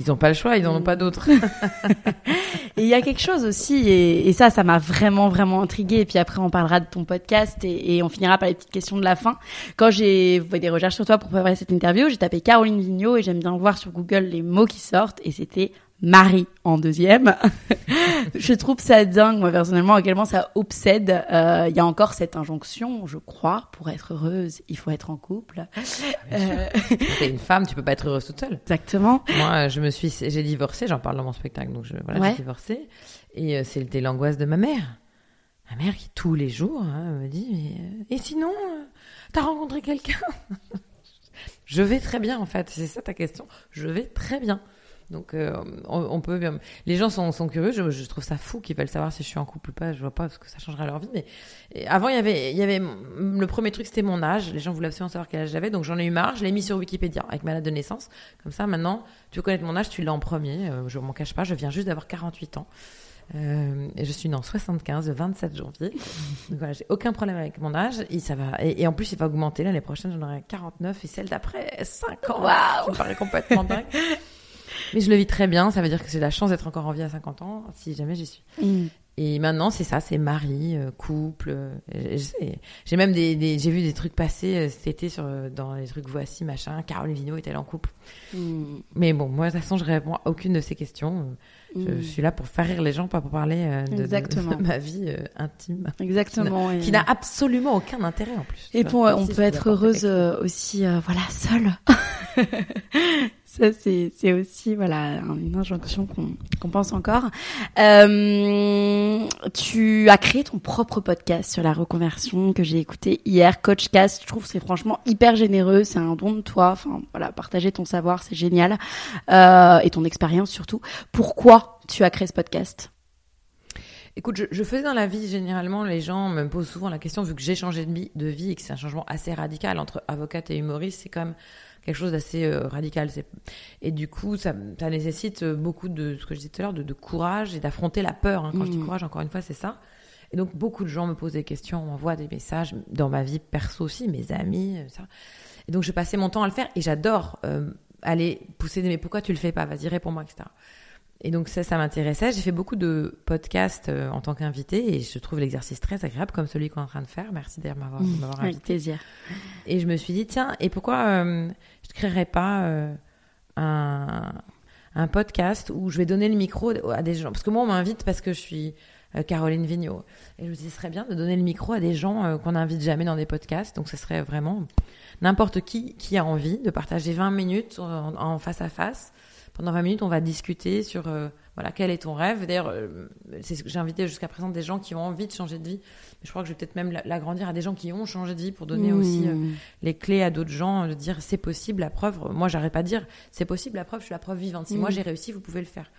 ils n'ont pas le choix, ils n'en ont pas d'autres. et il y a quelque chose aussi, et, ça, ça m'a vraiment, vraiment intrigué. Et puis après, on parlera de ton podcast et, on finira par les petites questions de la fin. Quand j'ai fait des recherches sur toi pour préparer cette interview, j'ai tapé Caroline Vigneault et j'aime bien voir sur Google les mots qui sortent. Et c'était Marie en deuxième. je trouve ça dingue, moi personnellement, à quel point ça obsède. Euh, il y a encore cette injonction, je crois, pour être heureuse, il faut être en couple. Ah, euh... T'es une femme, tu peux pas être heureuse toute seule. Exactement. Moi, je me suis, j'ai divorcé, j'en parle dans mon spectacle, donc je, voilà, j'ai divorcé, et euh, c'était l'angoisse de ma mère. Ma mère qui tous les jours hein, me dit, mais, euh, et sinon, t'as rencontré quelqu'un? Je vais très bien en fait, c'est ça ta question. Je vais très bien. Donc, euh, on, peut bien. Les gens sont, sont curieux. Je, trouve ça fou qu'ils veulent savoir si je suis en couple ou pas. Je vois pas parce que ça changerait leur vie. Mais avant, il y avait, il y avait le premier truc, c'était mon âge. Les gens voulaient absolument savoir quel âge j'avais, donc j'en ai eu marre. Je l'ai mis sur Wikipédia avec ma date de naissance. Comme ça, maintenant, tu veux connaître mon âge, tu l'as en premier. Euh, je m'en cache pas. Je viens juste d'avoir 48 ans. Euh, et je suis née en 75, le 27 janvier. Donc voilà, j'ai aucun problème avec mon âge. Et, ça va, et, en plus, il va augmenter. L'année prochaine, j'en aurai 49 et celle d'après, 5 ans. Waouh! Ça me paraît complètement dingue. Mais je le vis très bien. Ça veut dire que j'ai la chance d'être encore en vie à 50 ans, si jamais j'y suis. Mm. Et maintenant, c'est ça, c'est mari, euh, couple. Euh, j'ai même des, j'ai vu des trucs passer euh, cet été sur dans les trucs voici machin. Caroline Vigneault est-elle en couple? Mm. Mais bon, moi de toute façon, je réponds à aucune de ces questions. Je, mm. suis là pour faire rire les gens, pas pour parler de, ma vie intime. Exactement. Qui n'a absolument aucun intérêt en plus. Et bon, on peut être heureuse aussi, voilà, seule. Ça, c'est aussi voilà une injonction qu'on pense encore. Euh, tu as créé ton propre podcast sur la reconversion que j'ai écouté hier, Coachcast. Je trouve c'est franchement hyper généreux. C'est un don de toi. Enfin voilà, partager ton savoir, c'est génial euh, et ton expérience surtout. Pourquoi tu as créé ce podcast? Écoute, je, je, faisais dans la vie, généralement, les gens me posent souvent la question, vu que j'ai changé de vie, de vie et que c'est un changement assez radical entre avocate et humoriste, c'est même quelque chose d'assez euh, radical. Et du coup, ça, ça, nécessite beaucoup de ce que je disais tout à l'heure, de, de, courage et d'affronter la peur. Hein. Quand je dis mmh. courage, encore une fois, c'est ça. Et donc, beaucoup de gens me posent des questions, m'envoient des messages dans ma vie perso aussi, mes amis, euh, ça. Et donc, je passais mon temps à le faire et j'adore euh, aller pousser des mais pourquoi tu le fais pas? Vas-y, réponds-moi, etc. Et donc ça, ça m'intéressait. J'ai fait beaucoup de podcasts euh, en tant qu'invité et je trouve l'exercice très agréable comme celui qu'on est en train de faire. Merci d'ailleurs m'avoir mmh, invité. Avec plaisir. Et je me suis dit, tiens, et pourquoi euh, je ne créerais pas euh, un, un, podcast où je vais donner le micro à des gens? Parce que moi, on m'invite parce que je suis Caroline Vigneault. Et je me suis dit, ce serait bien de donner le micro à des gens qu'on n'invite jamais dans des podcasts. Donc ce serait vraiment n'importe qui qui a envie de partager 20 minutes en face à face pendant 20 minutes, on va discuter sur euh, voilà quel est ton rêve. D'ailleurs, euh, j'ai invité jusqu'à présent des gens qui ont envie de changer de vie. Mais je crois que je vais peut-être même l'agrandir à des gens qui ont changé de vie pour donner aussi euh, mmh. les clés à d'autres gens, de dire c'est possible, la preuve. Moi, j'arrête pas de dire c'est possible, la preuve, je suis la preuve vivante. Si moi mmh. j'ai réussi, vous pouvez le faire.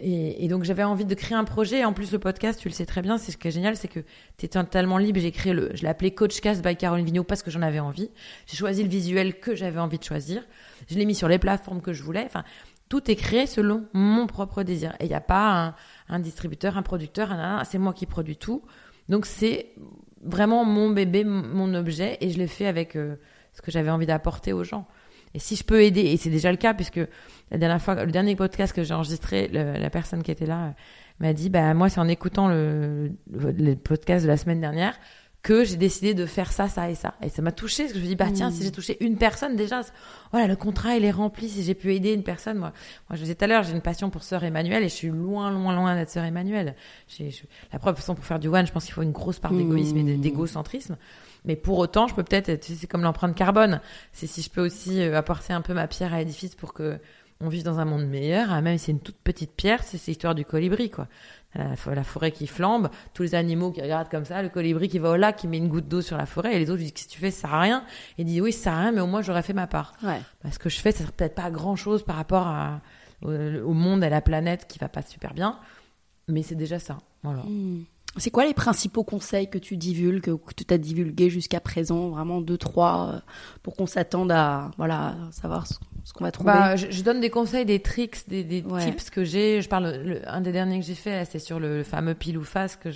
Et, donc j'avais envie de créer un projet. En plus, le podcast, tu le sais très bien, c'est ce qui est génial, c'est que tu es totalement libre. J'ai créé le, je l'ai appelé Coachcast by Caroline Vigneault parce que j'en avais envie. J'ai choisi le visuel que j'avais envie de choisir. Je l'ai mis sur les plateformes que je voulais. Enfin, tout est créé selon mon propre désir. Et il n'y a pas un, distributeur, un producteur, c'est moi qui produis tout. Donc c'est vraiment mon bébé, mon objet, et je l'ai fait avec euh, ce que j'avais envie d'apporter aux gens. Et si je peux aider, et c'est déjà le cas, puisque la dernière fois, le dernier podcast que j'ai enregistré, la personne qui était là euh, m'a dit, bah moi c'est en écoutant le, le, podcast de la semaine dernière que j'ai décidé de faire ça, ça et ça. Et ça m'a touché parce que je me dis bah tiens, si j'ai touché une personne déjà, voilà, le contrat il est rempli. Si j'ai pu aider une personne, moi, moi je disais tout à l'heure, j'ai une passion pour sœur Emmanuel et je suis loin, loin, loin d'être sœur Emmanuel. J'ai, la preuve, façon pour faire du one, je pense qu'il faut une grosse part d'égoïsme et d'égocentrisme. Mais pour autant, je peux peut-être, c'est comme l'empreinte carbone. C'est si je peux aussi euh, apporter un peu ma pierre à l'édifice pour que on vive dans un monde meilleur, ah, même si c'est une toute petite pierre, c'est l'histoire du colibri, quoi. La, forêt qui flambe, tous les animaux qui regardent comme ça, le colibri qui va au lac, qui met une goutte d'eau sur la forêt, et les autres disent, qu'est-ce que tu fais, ça sert à rien. Et dit, oui, ça sert à rien, mais au moins j'aurais fait ma part. Ouais. Parce que je fais, ça sert peut-être pas grand chose par rapport à, au, monde, à la planète qui va pas super bien, mais c'est déjà ça. Voilà. Hmm. C'est quoi les principaux conseils que tu divulgues, que tu as divulgués jusqu'à présent Vraiment deux, trois, euh, pour qu'on s'attende à voilà, savoir ce, qu'on va trouver? Bah, je, donne des conseils, des tricks, des, des tips que j'ai. Je parle, un des derniers que j'ai fait, c'est sur le, fameux pile ou face que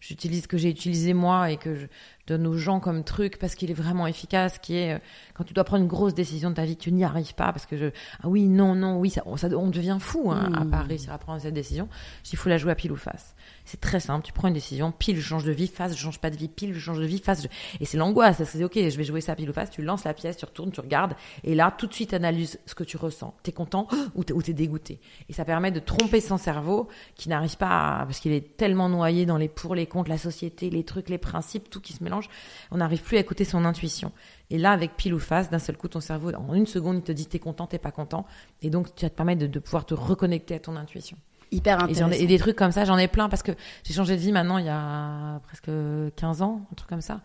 j'utilise, que j'ai utilisé moi et que je donne aux gens comme truc parce qu'il est vraiment efficace, qui est euh, quand tu dois prendre une grosse décision de ta vie, tu n'y arrives pas parce que je, ah oui, non, non, oui, ça, ça on devient fou hein, à pas mmh. réussir à prendre cette décision. Il faut la jouer à pile ou face. C'est très simple. Tu prends une décision, pile, je change de vie, face, je change pas de vie, pile, je change de vie, face. Et c'est l'angoisse. C'est ok, je vais jouer ça pile ou face. Tu lances la pièce, tu retournes, tu regardes. Et là, tout de suite, analyse ce que tu ressens. T'es content ou t'es, dégoûté. Et ça permet de tromper son cerveau qui n'arrive pas à, parce qu'il est tellement noyé dans les pour, les contre, la société, les trucs, les principes, tout qui se mélange. On n'arrive plus à écouter son intuition. Et là, avec pile ou face, d'un seul coup, ton cerveau, en une seconde, il te dit t'es content, t'es pas content. Et donc, tu vas te permettre de pouvoir te reconnecter à ton intuition hyper intéressant. Et, des trucs comme ça, j'en ai plein parce que j'ai changé de vie maintenant il y a presque 15 ans, un truc comme ça.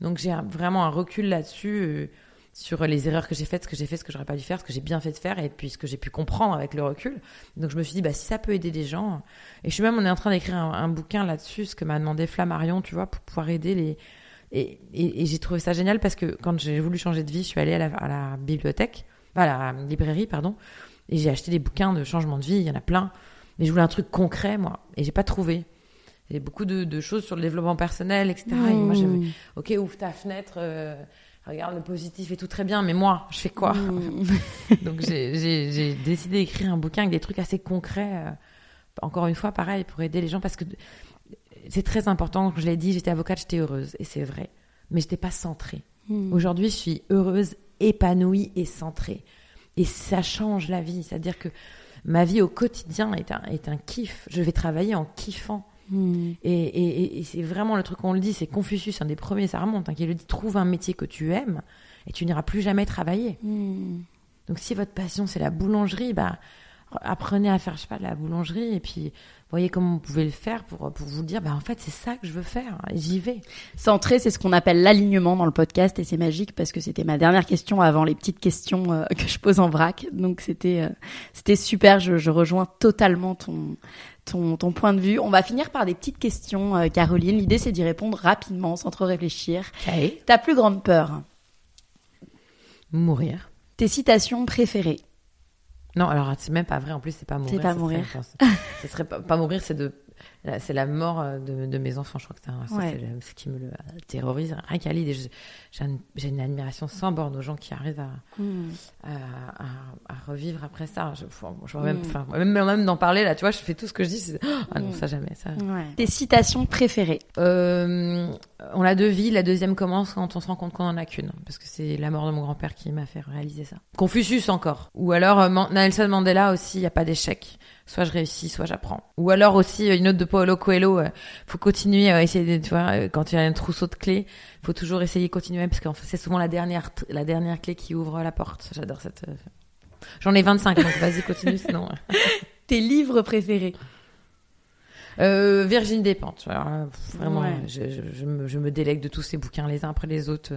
Donc j'ai vraiment un recul là-dessus euh, sur les erreurs que j'ai faites, ce que j'ai fait, ce que j'aurais pas dû faire, ce que j'ai bien fait de faire et puis ce que j'ai pu comprendre avec le recul. Donc je me suis dit bah si ça peut aider des gens et je suis même on est en train d'écrire un, bouquin là-dessus, ce que m'a demandé Flammarion, tu vois, pour pouvoir aider les et, et, j'ai trouvé ça génial parce que quand j'ai voulu changer de vie, je suis allée à la, à la bibliothèque, à la librairie pardon, et j'ai acheté des bouquins de changement de vie, il y en a plein. Mais je voulais un truc concret, moi. Et j'ai pas trouvé. Il y a beaucoup de, choses sur le développement personnel, etc. Et moi, j'avais, mmh. ok, ouvre ta fenêtre, euh, regarde le positif et tout très bien, mais moi, je fais quoi? Mmh. Donc, j'ai décidé d'écrire un bouquin avec des trucs assez concrets. Euh, encore une fois, pareil, pour aider les gens, parce que c'est très important. Je l'ai dit, j'étais avocate, j'étais heureuse, et c'est vrai. Mais j'étais pas centrée. Mmh. Aujourd'hui, je suis heureuse, épanouie et centrée. Et ça change la vie. C'est-à-dire que ma vie au quotidien est un, est un kiff. Je vais travailler en kiffant. Hmm. Et, c'est vraiment le truc qu'on le dit, c'est Confucius, un des premiers, ça remonte, hein, qui le dit trouve un métier que tu aimes et tu n'iras plus jamais travailler. Hmm. Donc si votre passion c'est la boulangerie, bah apprenez à faire je sais pas de la boulangerie et puis voyez comment vous pouvez le faire pour, pour vous dire, bah, en fait, c'est ça que je veux faire, et j'y vais. Centré, c'est ce qu'on appelle l'alignement dans le podcast, et c'est magique parce que c'était ma dernière question avant les petites questions euh, que je pose en vrac. Donc c'était euh, c'était super, je, je, rejoins totalement ton, ton, ton point de vue. On va finir par des petites questions, euh, Caroline. L'idée, c'est d'y répondre rapidement, sans trop réfléchir. Ta plus grande peur? Mourir. Tes citations préférées? Non, alors c'est même pas vrai. En plus, c'est pas mourir. C'est pas mourir. ce serait pas, mourir, c'est de c'est la mort euh, de, mes enfants. Je crois que c'est ce qui me le terrorise. Rien qu'à l'idée, j'ai une, admiration sans borne aux gens qui arrivent à, hmm. à, revivre après ça. Je, je même, hmm. même, même d'en parler là, tu vois, je fais tout ce que je dis. Ah non, hmm. ça jamais. Ça. Tes citations préférées? Euh, On a deux vies. La deuxième commence quand on se rend compte qu'on en a qu'une, parce que c'est la mort de mon grand-père qui m'a fait réaliser ça. Confucius encore. Ou alors euh, Nelson Mandela aussi. Il n'y a pas d'échec soit je réussis, soit j'apprends. Ou alors aussi une autre de Paulo Coelho, euh, faut continuer à essayer, de, tu vois, euh, quand il y a un trousseau de clés, faut toujours essayer de continuer parce que c'est souvent la dernière, la dernière clé qui ouvre la porte. J'adore cette. Euh, j'en ai 25, donc vas-y continue sinon. Tes livres préférés? Euh, Virginie Despentes. vraiment, je, je, me, je, me, délègue de tous ces bouquins les uns après les autres.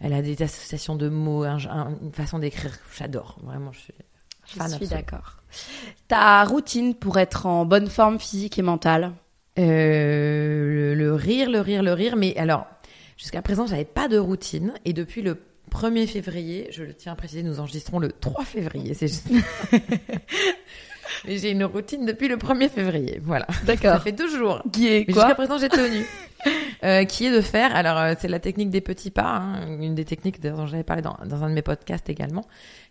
Elle a des associations de mots, une façon d'écrire. J'adore, vraiment. Je suis je suis d'accord. Ta routine pour être en bonne forme physique et mentale euh, le, rire, le rire, le rire. Mais alors, jusqu'à présent, j'avais pas de routine. Et depuis le 1er février, je le tiens à préciser, nous enregistrons le 3 février. C'est juste... Mais j'ai une routine depuis le 1er février. Voilà. D'accord. Ça fait deux jours. Qui est quoi Jusqu'à présent, j'ai tenu. euh, qui est de faire, alors euh, c'est la technique des petits pas, hein, une des techniques dont j'avais parlé dans, dans un de mes podcasts également,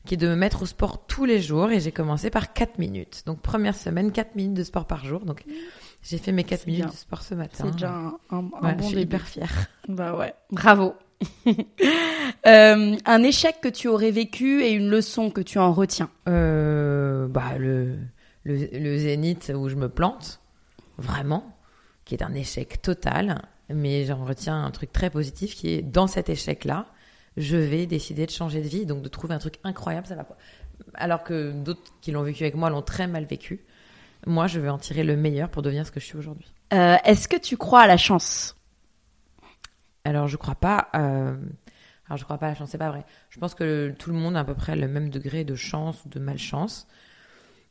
qui est de me mettre au sport tous les jours et j'ai commencé par 4 minutes. Donc première semaine, 4 minutes de sport par jour. Donc J'ai fait mes 4 C'est minutes bien. de sport ce matin. C'est déjà un, un- bon je suis début. hyper fière. Bah ouais, bravo. Euh, un échec que tu aurais vécu et une leçon que tu en retiens. Euh, bah, le, le, le zénith où je me plante, vraiment, qui est un échec total. Mais j'en retiens un truc très positif qui est dans cet échec-là, je vais décider de changer de vie, donc de trouver un truc incroyable. Ça va pas. Alors que d'autres qui l'ont vécu avec moi l'ont très mal vécu. Moi, je vais en tirer le meilleur pour devenir ce que je suis aujourd'hui. Euh, Est-ce que tu crois à la chance? Alors, je crois pas. euh, Alors, je crois pas à la chance, c'est pas vrai. Je pense que tout le monde a à peu près le même degré de chance ou de malchance.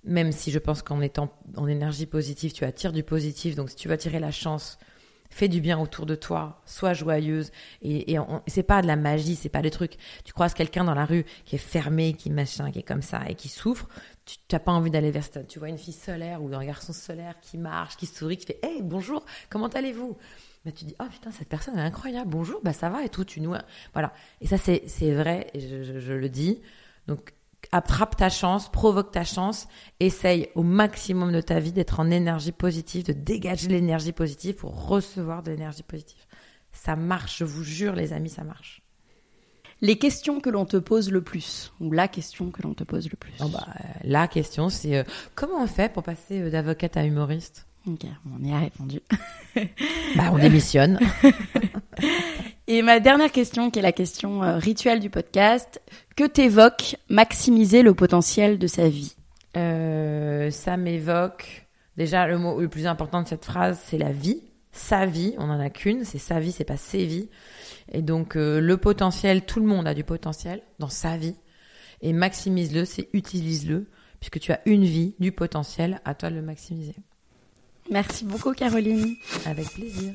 Même si je pense qu'en étant en énergie positive, tu attires du positif. Donc, si tu veux attirer la chance, fais du bien autour de toi, sois joyeuse. Et, et c'est pas de la magie, c'est pas des trucs. Tu croises quelqu'un dans la rue qui est fermé, qui machin, qui est comme ça et qui souffre. Tu n'as pas envie d'aller vers ça. Tu vois une fille solaire ou un garçon solaire qui marche, qui sourit, qui fait Hey, bonjour, comment allez-vous? Bah, tu dis, oh putain, cette personne est incroyable, bonjour, bah ça va et tout, tu nous. Voilà. Et ça, c'est, vrai, et je, je- je le dis. Donc, attrape ta chance, provoque ta chance, essaye au maximum de ta vie d'être en énergie positive, de dégager l'énergie positive pour recevoir de l'énergie positive. Ça marche, je vous jure, les amis, ça marche. Les questions que l'on te pose le plus, ou la question que l'on te pose le plus. Oh, bah, euh, la question, c'est euh, comment on fait pour passer euh, d'avocate à humoriste? Ok, on y a répondu. Bah, on démissionne. Et ma dernière question, qui est la question euh, rituelle du podcast, que t'évoque maximiser le potentiel de sa vie? Euh, ça m'évoque. Déjà, le mot le plus important de cette phrase, c'est la vie. Sa vie, on en a qu'une, c'est sa vie, c'est pas ses vies. Et donc, euh, le potentiel, tout le monde a du potentiel dans sa vie. Et maximise-le, c'est utilise-le, puisque tu as une vie, du potentiel, à toi de le maximiser. Merci beaucoup, Caroline. Avec plaisir.